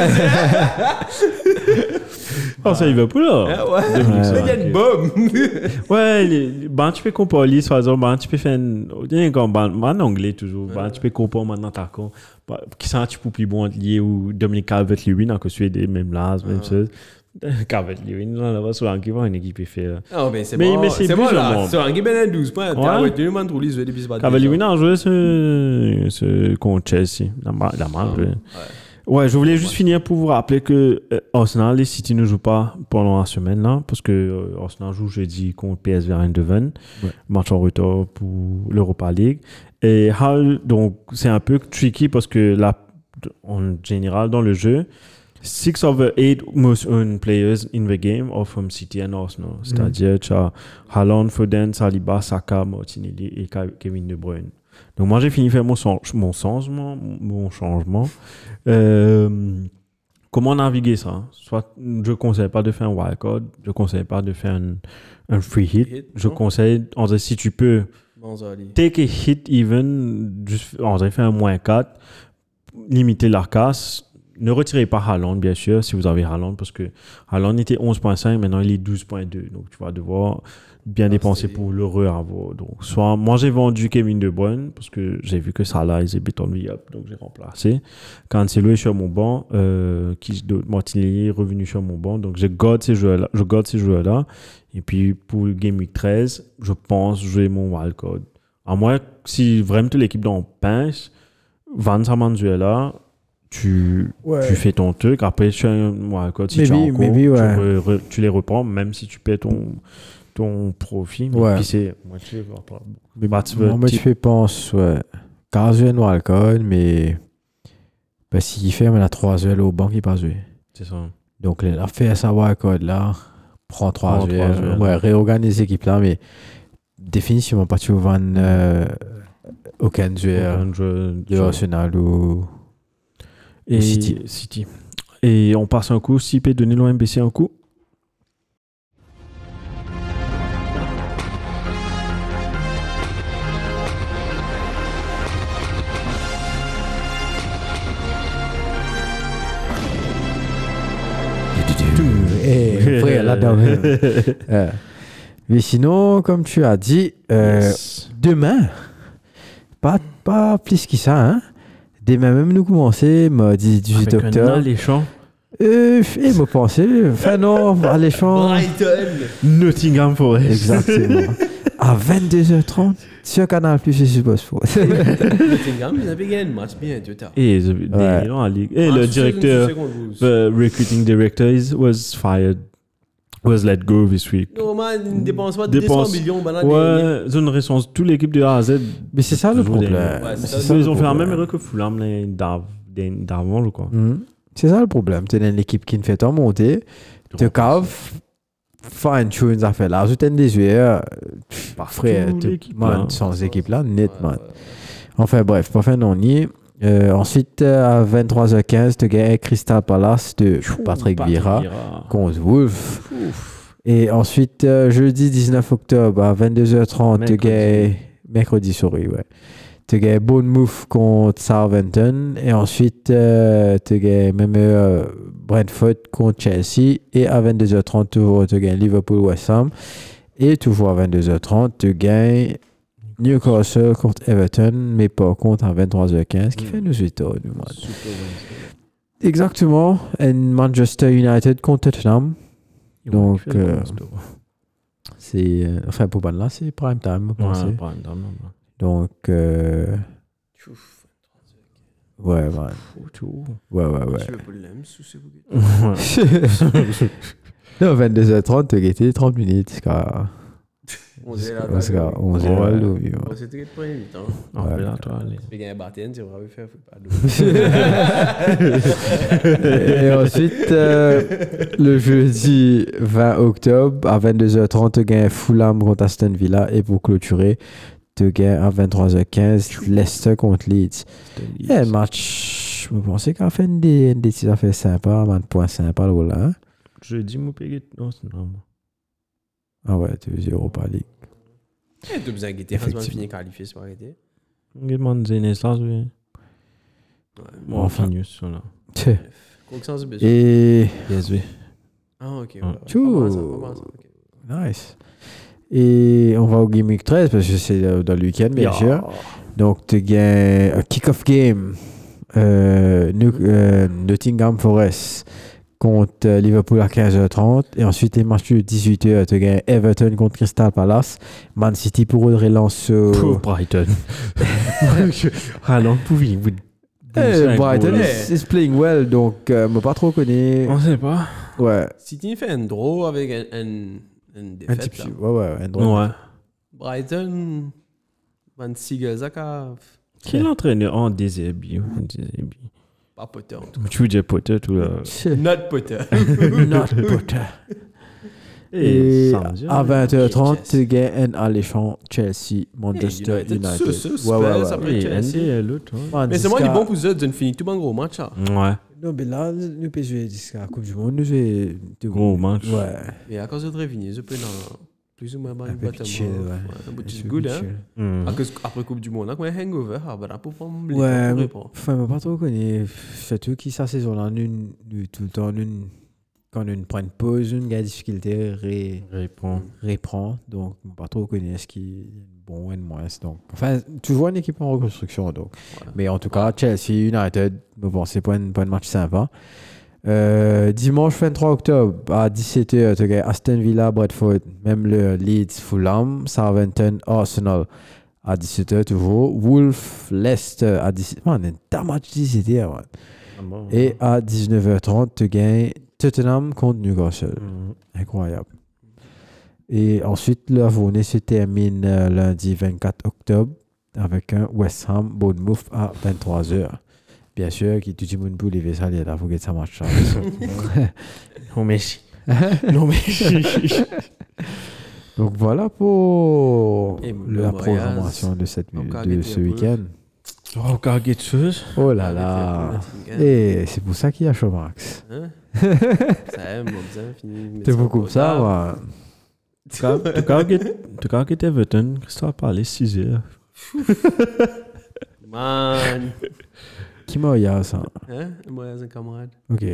Oh, ça y va pas là. Ah ouais, il y a une bombe. Ouais, les- ben, tu peux comparer, par exemple, ben, tu peux faire un, il y a un ben, ben, en anglais toujours, ben, tu peux comparer maintenant attaquant, ben, qui sont peu plus bon lié ou Dominic Calvert-Lewin, que tu es des mêmes là, même chose. Calvert-Lewin, là, là-bas, sur l'anglais, une équipe fait. Ah, mais c'est bon. mais c'est bon là. Solanki ben 12 points. Ah tu les. Calvert-Lewin a joué ce, ce contre Chelsea, la marque. ouais. Ouais, je voulais juste finir pour vous rappeler que euh, Arsenal et City ne jouent pas pendant la semaine là, parce que euh, Arsenal joue jeudi contre PSV Eindhoven, Ouais. match en retard pour l'Europa League. Et Hull, donc c'est un peu tricky parce que là, en général dans le jeu, six of the eight most owned players in the game are from City and Arsenal. C'est-à-dire, tu as Haaland, Foden, Saliba, Saka, Martinelli et Kevin De Bruyne. Donc moi, j'ai fini de faire mon, mon changement. Mon changement. Euh, comment naviguer ça? Soit je conseille pas de faire un wildcard, je conseille pas de faire un, un free hit. Hit, Je conseille, en vrai, si tu peux, Bon, take a hit even, juste, en vrai, faire un moins 4, limiter la casse. Ne retirez pas Haaland, bien sûr, si vous avez Haaland, parce que Haaland était 11.5, maintenant il est 12.2. Donc tu vas devoir bien dépenser c'est- pour le re-avoir. Donc, soit moi j'ai vendu Kevin De Bruyne, parce que j'ai vu que Salah is a bit on the up, donc j'ai remplacé. Cancelo est sur mon banc, euh, qui Martinelli est revenu sur mon banc, donc je garde ces joueurs-là. Je garde ces joueurs-là. Et puis pour le Game Week 13, je pense jouer mon wildcard. À moins si vraiment toute l'équipe dans pince, Van Samanzuela, tu, Ouais. tu fais ton truc. Après, tu as un wildcard. Si tu, as Maybe- encore, maybe, tu, ouais. re- re- tu les reprends, même si tu paies ton, ton profit. Mais Ouais. puis c'est moitié. Bah, moi, veux- moi, tu- je fais pense, ouais. 15 un wildcard, mais ben, s'il fait, on a 3 ailes au banc qui pas joué. C'est ça. Donc, la fait sa wildcard là, prend 3 Prends trois ailes. ailes. Ouais, réorganise l'équipe là, mais définitivement pas tu vends euh, aucun joueur de Arsenal ou. Et City. City. Et on passe un coup. Si peut donner l'OMBC un coup. Frère, là-dedans. Euh, Mais sinon, comme tu as dit, euh, Yes. demain, pas, pas plus que ça, hein. Demain même, nous commencer, mardi 18 Avec un octobre. alléchant. Euh, et me penser, enfin non, alléchant. Brighton. Nottingham Forest. Exactement. à 22h30 sur Canal Plus et sur Sport. Nottingham, ils avaient gagné un match bien, tu vois. Et, Ah, le directeur, the recruiting director is, was fired, was let go this week. Non, man, ils ne dépensent pas Dépense- 200 millions. ben là, Ouais, ils ont une réponse. Toute l'équipe de A à Z. Mais c'est ça le des- problème. Ouais, c'est C'est ça, ça ils ont fait la même erreur que Fulham d'avant, je crois. Mhm. C'est ça le problème. Tu as une équipe qui ne fait pas monter. Tu cave, fine-tune ça fait là. Tu as des joueurs, frère, l'équipe, man, là. sans équipe là, net, Ouais, man. ouais. Enfin bref, pour fin on y est. Euh, ensuite, à 23h15, tu gagnes Crystal Palace de Patrick Vieira contre Wolf. Et ensuite, euh, jeudi 19 octobre à 22h30, tu Mercredi. gagnes. Mercredi, sorry, ouais. Tu gagnes Bournemouth contre Southampton. Et ensuite, euh, tu gagnes même euh, Brentford contre Chelsea. Et à 22h30, toujours, tu gagnes Liverpool-West Ham. Et toujours à 22h30, tu gagnes Newcastle contre Everton, mais pas contre à 23h15, qui mm. fait nos états du mois. Exactement. Et Manchester United contre Tottenham. Donc, euh, c'est. Euh, enfin, pour là, c'est prime time. Ouais, prime time. Donc. Euh, ouais, ouais. Ouais, ouais, ouais. non, 22h30, tu as 30 minutes. Quoi. 11 Waldo, vieux. On s'est très pas évitant. On peut l'entendre. Puis il y a un baptême, tu vas faire pas Et ensuite, euh, le jeudi 20 octobre, à 22h30, tu gagnes Fulham contre Aston Villa. Et pour clôturer, tu gagnes à 23h15, Leicester contre Leeds. Et eh, match, je pensais qu'en fait, des, des affaires sympas, un point sympa, là. Hein? Jeudi, mon pégé, non, c'est normal. Ah ouais, tu veux dire Europa League. Eh, Tu besoin de guetter, Effectivement. finit qualifié, c'est pas arrêté. On demande des naissances, oui. Bon, Enfin. news, ça, là. Confiance de besoin. Et Yes, oui. Ah, ok. ouais, ouais. Tchou. Pas mal, ça, pas mal, ça, ok. nice. Et on va au Game Week 13 parce que c'est euh, dans le week-end, bien sûr. Donc, tu gagnes un kick-off game. Euh, euh, Nottingham Forest contre euh, Liverpool à 15h30. Et ensuite, les matchs de 18h, tu gagnes Everton contre Crystal Palace. Man City pour relance au. Pour Brighton. Alors, pouvez vous. Eh, Brighton is, is playing well, donc euh, me pas trop connaît. On sait pas. Ouais, City fait un draw avec un, un, une un défaite. petit là. peu. Ouais, ouais, un drôle. Ouais. Brighton, Van Siegel, Zaka, Qui est l'entraîneur en déshabillé Déshabillé. Pas Potter en tout Tu veux dire peut-être ou là. Not Potter. Not Potter. Et à ouais. 20h30, Chelsea. tu gagnes un alléchant Chelsea, Manchester United, United. ce- ce- Ouais, ouais, ouais. Chelsea. L'autre. Man, Mais c'est moi qui bon pour eux de finir tout un gros match. là. Ouais. Non, mais là, nous peut jouer jusqu'à la Coupe du Monde, nous de Gros match. Ouais. Et à cause de Révigny, je peux dans plus ou moins Un une peu chill, moi. ouais. Un peu Un peu good, hein. chill. Cause- Après Coupe du Monde, là, quand un hangover, ah, bah là, pour pas me Ouais, enfin, mais pas trop connu. Surtout qui sa saison-là, tout le temps, nous, quand nous prend une pause, nous, a difficulté, ré, Réponds. reprend. Donc, pas trop connu ce qui est bon ou moins. Donc, enfin, toujours une équipe en reconstruction. Donc. Mais en tout cas, Chelsea United, me pensez pas une, pas un match sympa. Euh, dimanche 23 octobre à 17h, tu as Aston Villa, Bradford, même le Leeds, Fulham, Southampton, Arsenal à 17h toujours, Wolf, Leicester à 17h. Man, un tas match 17h. man. Ah bon. Et à 19h30, tu gagnes Tottenham contre Newcastle. Hmm. Incroyable. Et ensuite, la journée se termine euh, lundi 24 octobre avec un West Ham Bournemouth à 23h. Bien sûr, qui tout le monde peut lever ça, il faut que ça marche. Non, merci. non, merci. Donc voilà pour la programmation de, cette, de ce week-end. Oh, quelque chose. Oh là là. Et c'est pour ça qu'il y a Showmax. Hein? Ça aime, on bien fini. C'est beaucoup ça, moi. Tu as quitté Everton, Christophe parlait 6 heures. Man. Qui m'a eu ça? Hein? Moi, j'ai un camarade. Ok.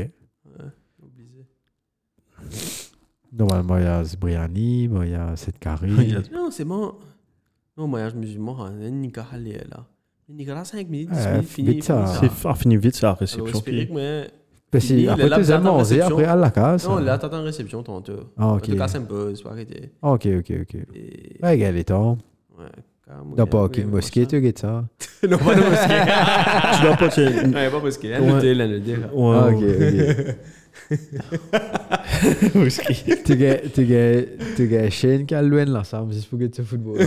Obligé. Normalement, il y a Briani, il y a cette carré. Non, c'est bon. Non, moi, je me suis mort. Nicolas Haller, là. Nicolas, 5 minutes, 10 Ouais, minutes, fini. vite ça. fini C'est fini vite, ça, réception. Parce que Fini, après, à la case. Non, hein. là, t'attends réception tantôt. Ah, ok. tout cas, c'est un peu, c'est pas arrêté. Ah, ok, ok, ok. Ouais, gars, les temps. Ouais, pas King ouais, Mosquée, tu guettes ça. Non, pas de mosquée. Tu dois pas Ouais, pas mosquée. Ouais. Un hôtel, un hôtel. Ouais, Ah, ok, ouais. ok. Tu tu tu loin pour que tu football.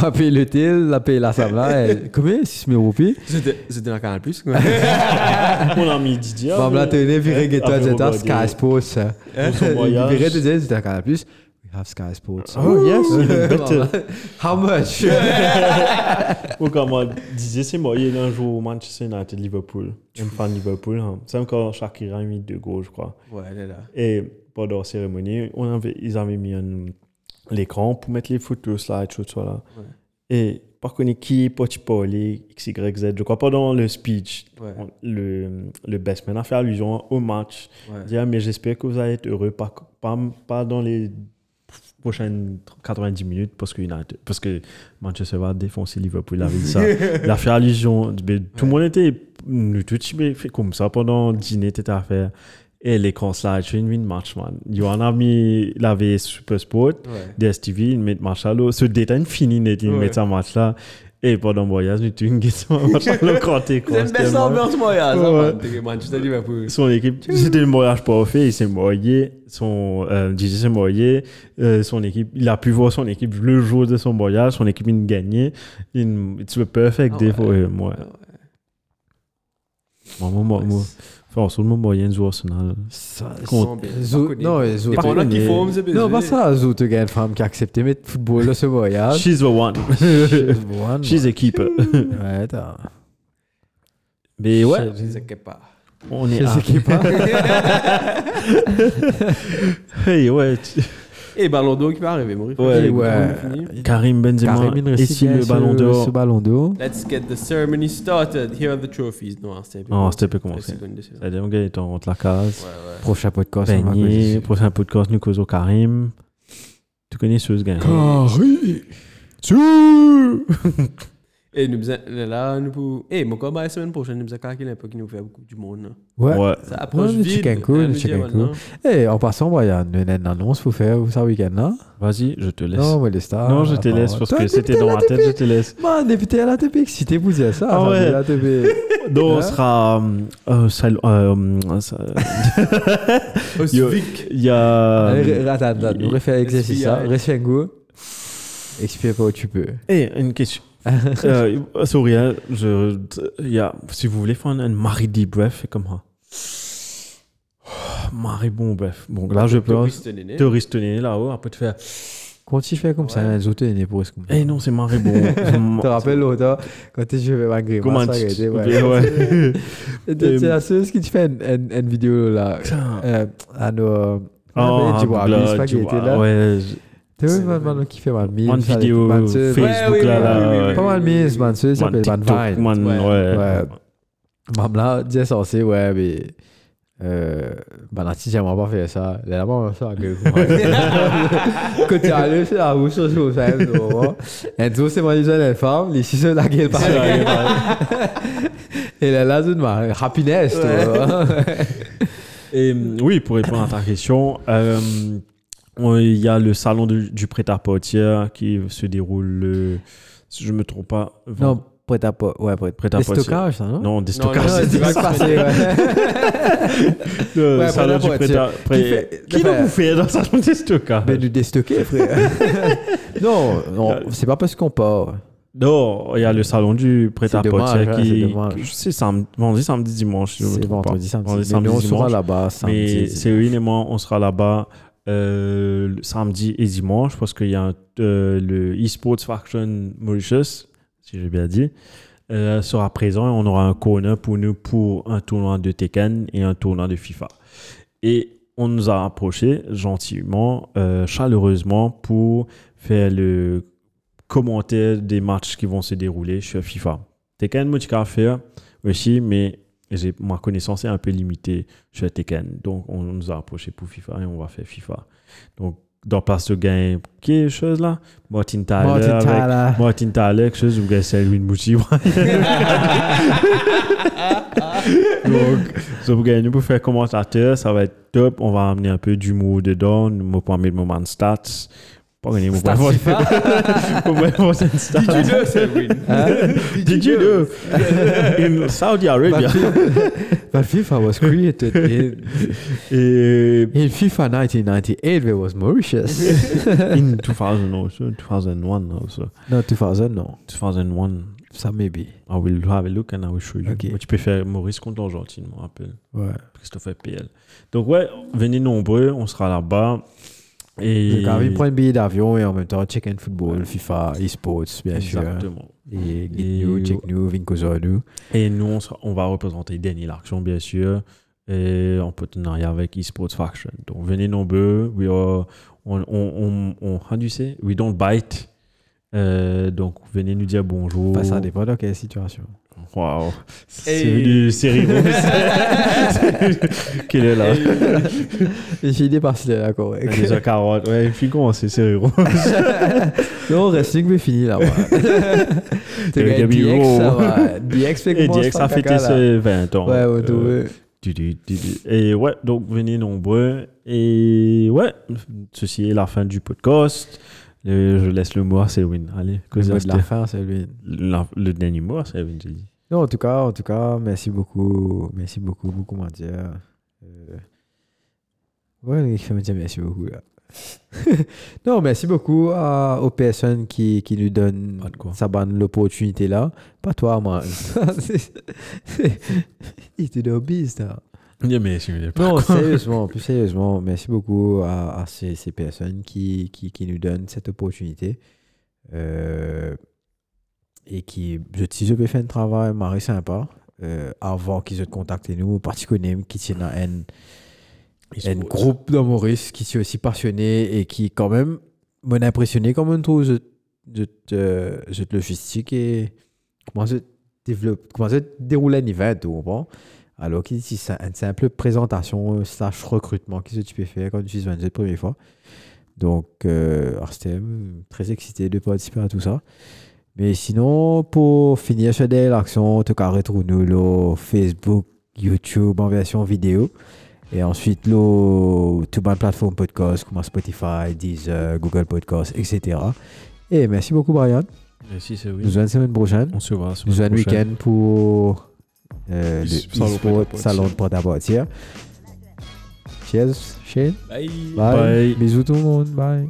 Pas payer la payer la là. et- Combien? 6 000 roupies? C'était c'était dans Canal Plus. Mon ami Didier. Bon, là, viré. Viré, tu as Canal Plus. Have Sky Sports. Oh, yes, even better. How much? Ou comme moi disais, c'est moi, il y a un jour au Manchester United Liverpool. Un fan Liverpool. hein. C'est encore Shakira a mis deux goals, je crois. Ouais, elle est là. Et pendant la cérémonie, on avait, ils avaient mis un- l'écran pour mettre les photos, slideshow, tout ça là. Ouais. Et par contre, qui peut parler X, Y, Z Je crois pendant le speech, Ouais. on- le, le best man a fait allusion au match. Ouais. Dit, Ah, mais j'espère que vous allez être heureux, pas, pas, pas dans les prochaines 90 minutes, parce que, United- parce que Manchester va défoncer Liverpool. Il avait dit ça. Il a fait allusion. mais Tout le monde était tout type fait comme ça pendant le dîner, était à faire. Et slide, je fais une match, man. Johan a mis, il avait Super Sport, Ouais. DSTV, il met match à l'eau. Ce détail fini, il met ça match là. Et pendant le voyage, nous, tu un match à l'eau quand t'es C'est une belle ambiance. T'es Manchester Liverpool. son équipe, c'était le voyage parfait, il s'est moyé, son, euh, DJ s'est moyé, euh, son équipe, il a pu voir son équipe le jour de son voyage, son équipe, il a gagné, it's a perfect Ah day ouais. for him, ouais. Moi, moi, moi, moi, le. Ça, Contre- bien. Zo- Pas connu. non, Pas ça, Zo, tu gagnes une femme qui a accepté de mettre football là, ce voyage. She's the one. One, She's a keeper. Ouais, t'as. Mais ouais, Je sais pas. on est à... Hey, ouais, Et Ballon d'Or qui va arriver, Maurice. Ouais, ouais. Karim Benzema Karim, et le ballon d'or. Ce ballon d'or. Let's get the ceremony started. Here are the trophies. Non, c'était Non, c'était peu commencé. C'est-à-dire, on gagne contre la case. Ouais, ouais. Prochain podcast. on Beignet, prochain podcast, nous causons Karim. Tu connais ce gars Karim. Et nous faisons, là, nous pouvons. Et mon combat la semaine prochaine, nous faisons un peu qui nous fait beaucoup du monde. là. Ouais. Ouais. Ça approche Ouais, le vite. cool, hein. Eh, en passant, moi, il y a une, annonce pour faire ça week-end-là. Vas-y, je te laisse. Non, mais les stars. Non, je te laisse parce que c'était dans ma là, tête, je te laisse. Man, député à la TP, excité pour dire ça. Ah ça, ouais. la TP. Donc, on Hein sera. euh, sal- euh, ça- Au Civic. Il y a. Allez, attends, attends, on refait l'exercice. SPI. ça. Reste un goût. Explique pas où tu peux. Eh, une question. euh, sorry, hein, je, si vous voulez faire un, deep breath, c'est comme ça. Oh, bon breath. Bon, là, je peux te ristonner là-haut, après te faire. Quand tu fais comme ça, les autres, ils pour ce qu'on Eh non, c'est Marie bon. Tu te rappelles l'autre, quand tu fais malgré moi, Comment tu. Ouais, ouais. ouais. Tu- C'est la seule qui te fait une, vidéo là. Euh, à nos. Oh, tu vois, pas qui était là. Ouais, vois, man, man, vidéo Facebook là, là. Pas mal mise, man. Ça Man, s'appelle Man Vine. man, Ouais. Quand tu es allé, c'est la fais, tu vois. Et tout, c'est moi, déjà, les femmes, les six la là, c'est une happiness. Et euh, oui, pour répondre à ta question, euh, il y a le salon du, du prêt-à-porter qui se déroule, le, si je me trompe pas, vend- Non, prêt à pas. Ouais, prêt Prêt à Des stockages, ça, non? non, des Non, stockages. non, c'est ouais. le Ouais, salon du prêt-à-porter. prêt-à-porter. Qui fait- Qui va vous faire dans le salon des stockages? Mais du déstocker, frère. non, non, c'est pas parce qu'on part. Non, il y a le salon du c'est qui, c'est samedi, vendredi, samedi, dimanche. si je me C'est trompe pas. vendredi, samedi. Vendredi, Mais nous, on samedi, sera là-bas Mais samedi. Céline et moi, on sera là-bas euh, samedi et dimanche parce qu'il y a un- euh, le eSports Faction Mauritius, si j'ai bien dit, euh, sera présent et on aura un corner pour nous pour un tournoi de Tekken et un tournoi de FIFA. Et on nous a approché gentiment, euh, chaleureusement pour faire le commentaire des matchs qui vont se dérouler sur FIFA. Tekken, moi, je faire aussi, mais j'ai, ma connaissance est un peu limitée sur Tekken. Donc, on nous a approché pour FIFA et on va faire FIFA. Donc, dans place de gain, quelque chose là? Martin Tyler. Martin avec- Tyler. Martin Tyler, quelque chose, vous gagnez Selwyn Mouchi. Donc, ça vous gagnez pour faire commentateur, ça va être top. On va amener un peu d'humour dedans. Nous pour mettre mon man stats. Pas gagner mon Stats point FIFA. Pour mettre mon stats. Did you know, Selwyn? Did you know? In Saudi Arabia. But FIFA was created in, Et in FIFA 1998, there was Mauritius. in 2000 also, 2001 also. no, 2000, no. 2001. Ça, maybe. I will have a look and I will show you. Ok. Moi, tu peux faire Maurice contre l'Argentine, je me rappelle. Ouais. Christophe PL. Donc ouais, venez nombreux, on sera là-bas. Et... Donc, on prend un billet d'avion et en même temps, check in football, FIFA, e-sports, bien sûr. Exactement. Et Et- get nous, check nous, Vinkozo nous. Et nous, on, sera- on va représenter Danny Larction, bien sûr, et en partenariat avec eSports Faction. Donc, venez nombreux. We are, on, on, on, on- how do you say? We don't bite. Euh, donc, venez nous dire bonjour. Pas ça dépend de quelle situation. Waouh. C'est venu série rose. Quelle est là? J'ai idée que là, correct. Déjà 40. Ouais, puis comment c'est série rose? Non, wrestling, mais fini là. T'es DX, ça va. DX fait comment DX a fêté ses 20 ans. Ouais, ouais, Euh, ouais. Et ouais, donc venez nombreux. Et ouais, ceci est la fin du podcast. Euh, je laisse le mot à Selwyn. Allez, Le mot de la fin, la- le dernier mot à Selwyn, j'ai dit. Non, en tout cas, en tout cas, merci beaucoup. Merci beaucoup, beaucoup, mon Dieu. Euh... Ouais, me dire merci beaucoup, là. non, merci beaucoup à- aux personnes qui, qui nous donnent ça donne l'opportunité là. Pas toi, man. Il était dans le biz, là. Mais Non, sérieusement, plus sérieusement, merci beaucoup à, à ces, ces personnes qui, qui, qui nous donnent cette opportunité. Euh, et qui, je, si je peux faire un travail, Marie sympa, euh, avant qu'ils aient contacté nous, parce qu'on aime qui tient un, un groupe d'humoristes qui sont aussi passionnés et qui, quand même, m'ont impressionné comme un trouve de, de logistique et comment se développe, comment se déroule un event, tu comprends? Alors c'est une simple présentation euh, slash recrutement que tu peux faire quand tu es la première fois. Donc, euh, très excité de participer à tout ça. Mais sinon, pour finir sur des actions, tu cas retrouve-nous le Facebook, YouTube en version vidéo. Et ensuite, le tout bonne plateforme podcast comme Spotify, Deezer, Google Podcast, etc. Et merci beaucoup, Brian. Merci, c'est Nous oui. voyons la semaine prochaine. On se voit la Nous un week-end pour euh, le Salon e-sport porte-à-porte. salon de porte-à-portière. Cheers, Shane. Bye. Bye. Bye. Bisous tout le monde. Bye.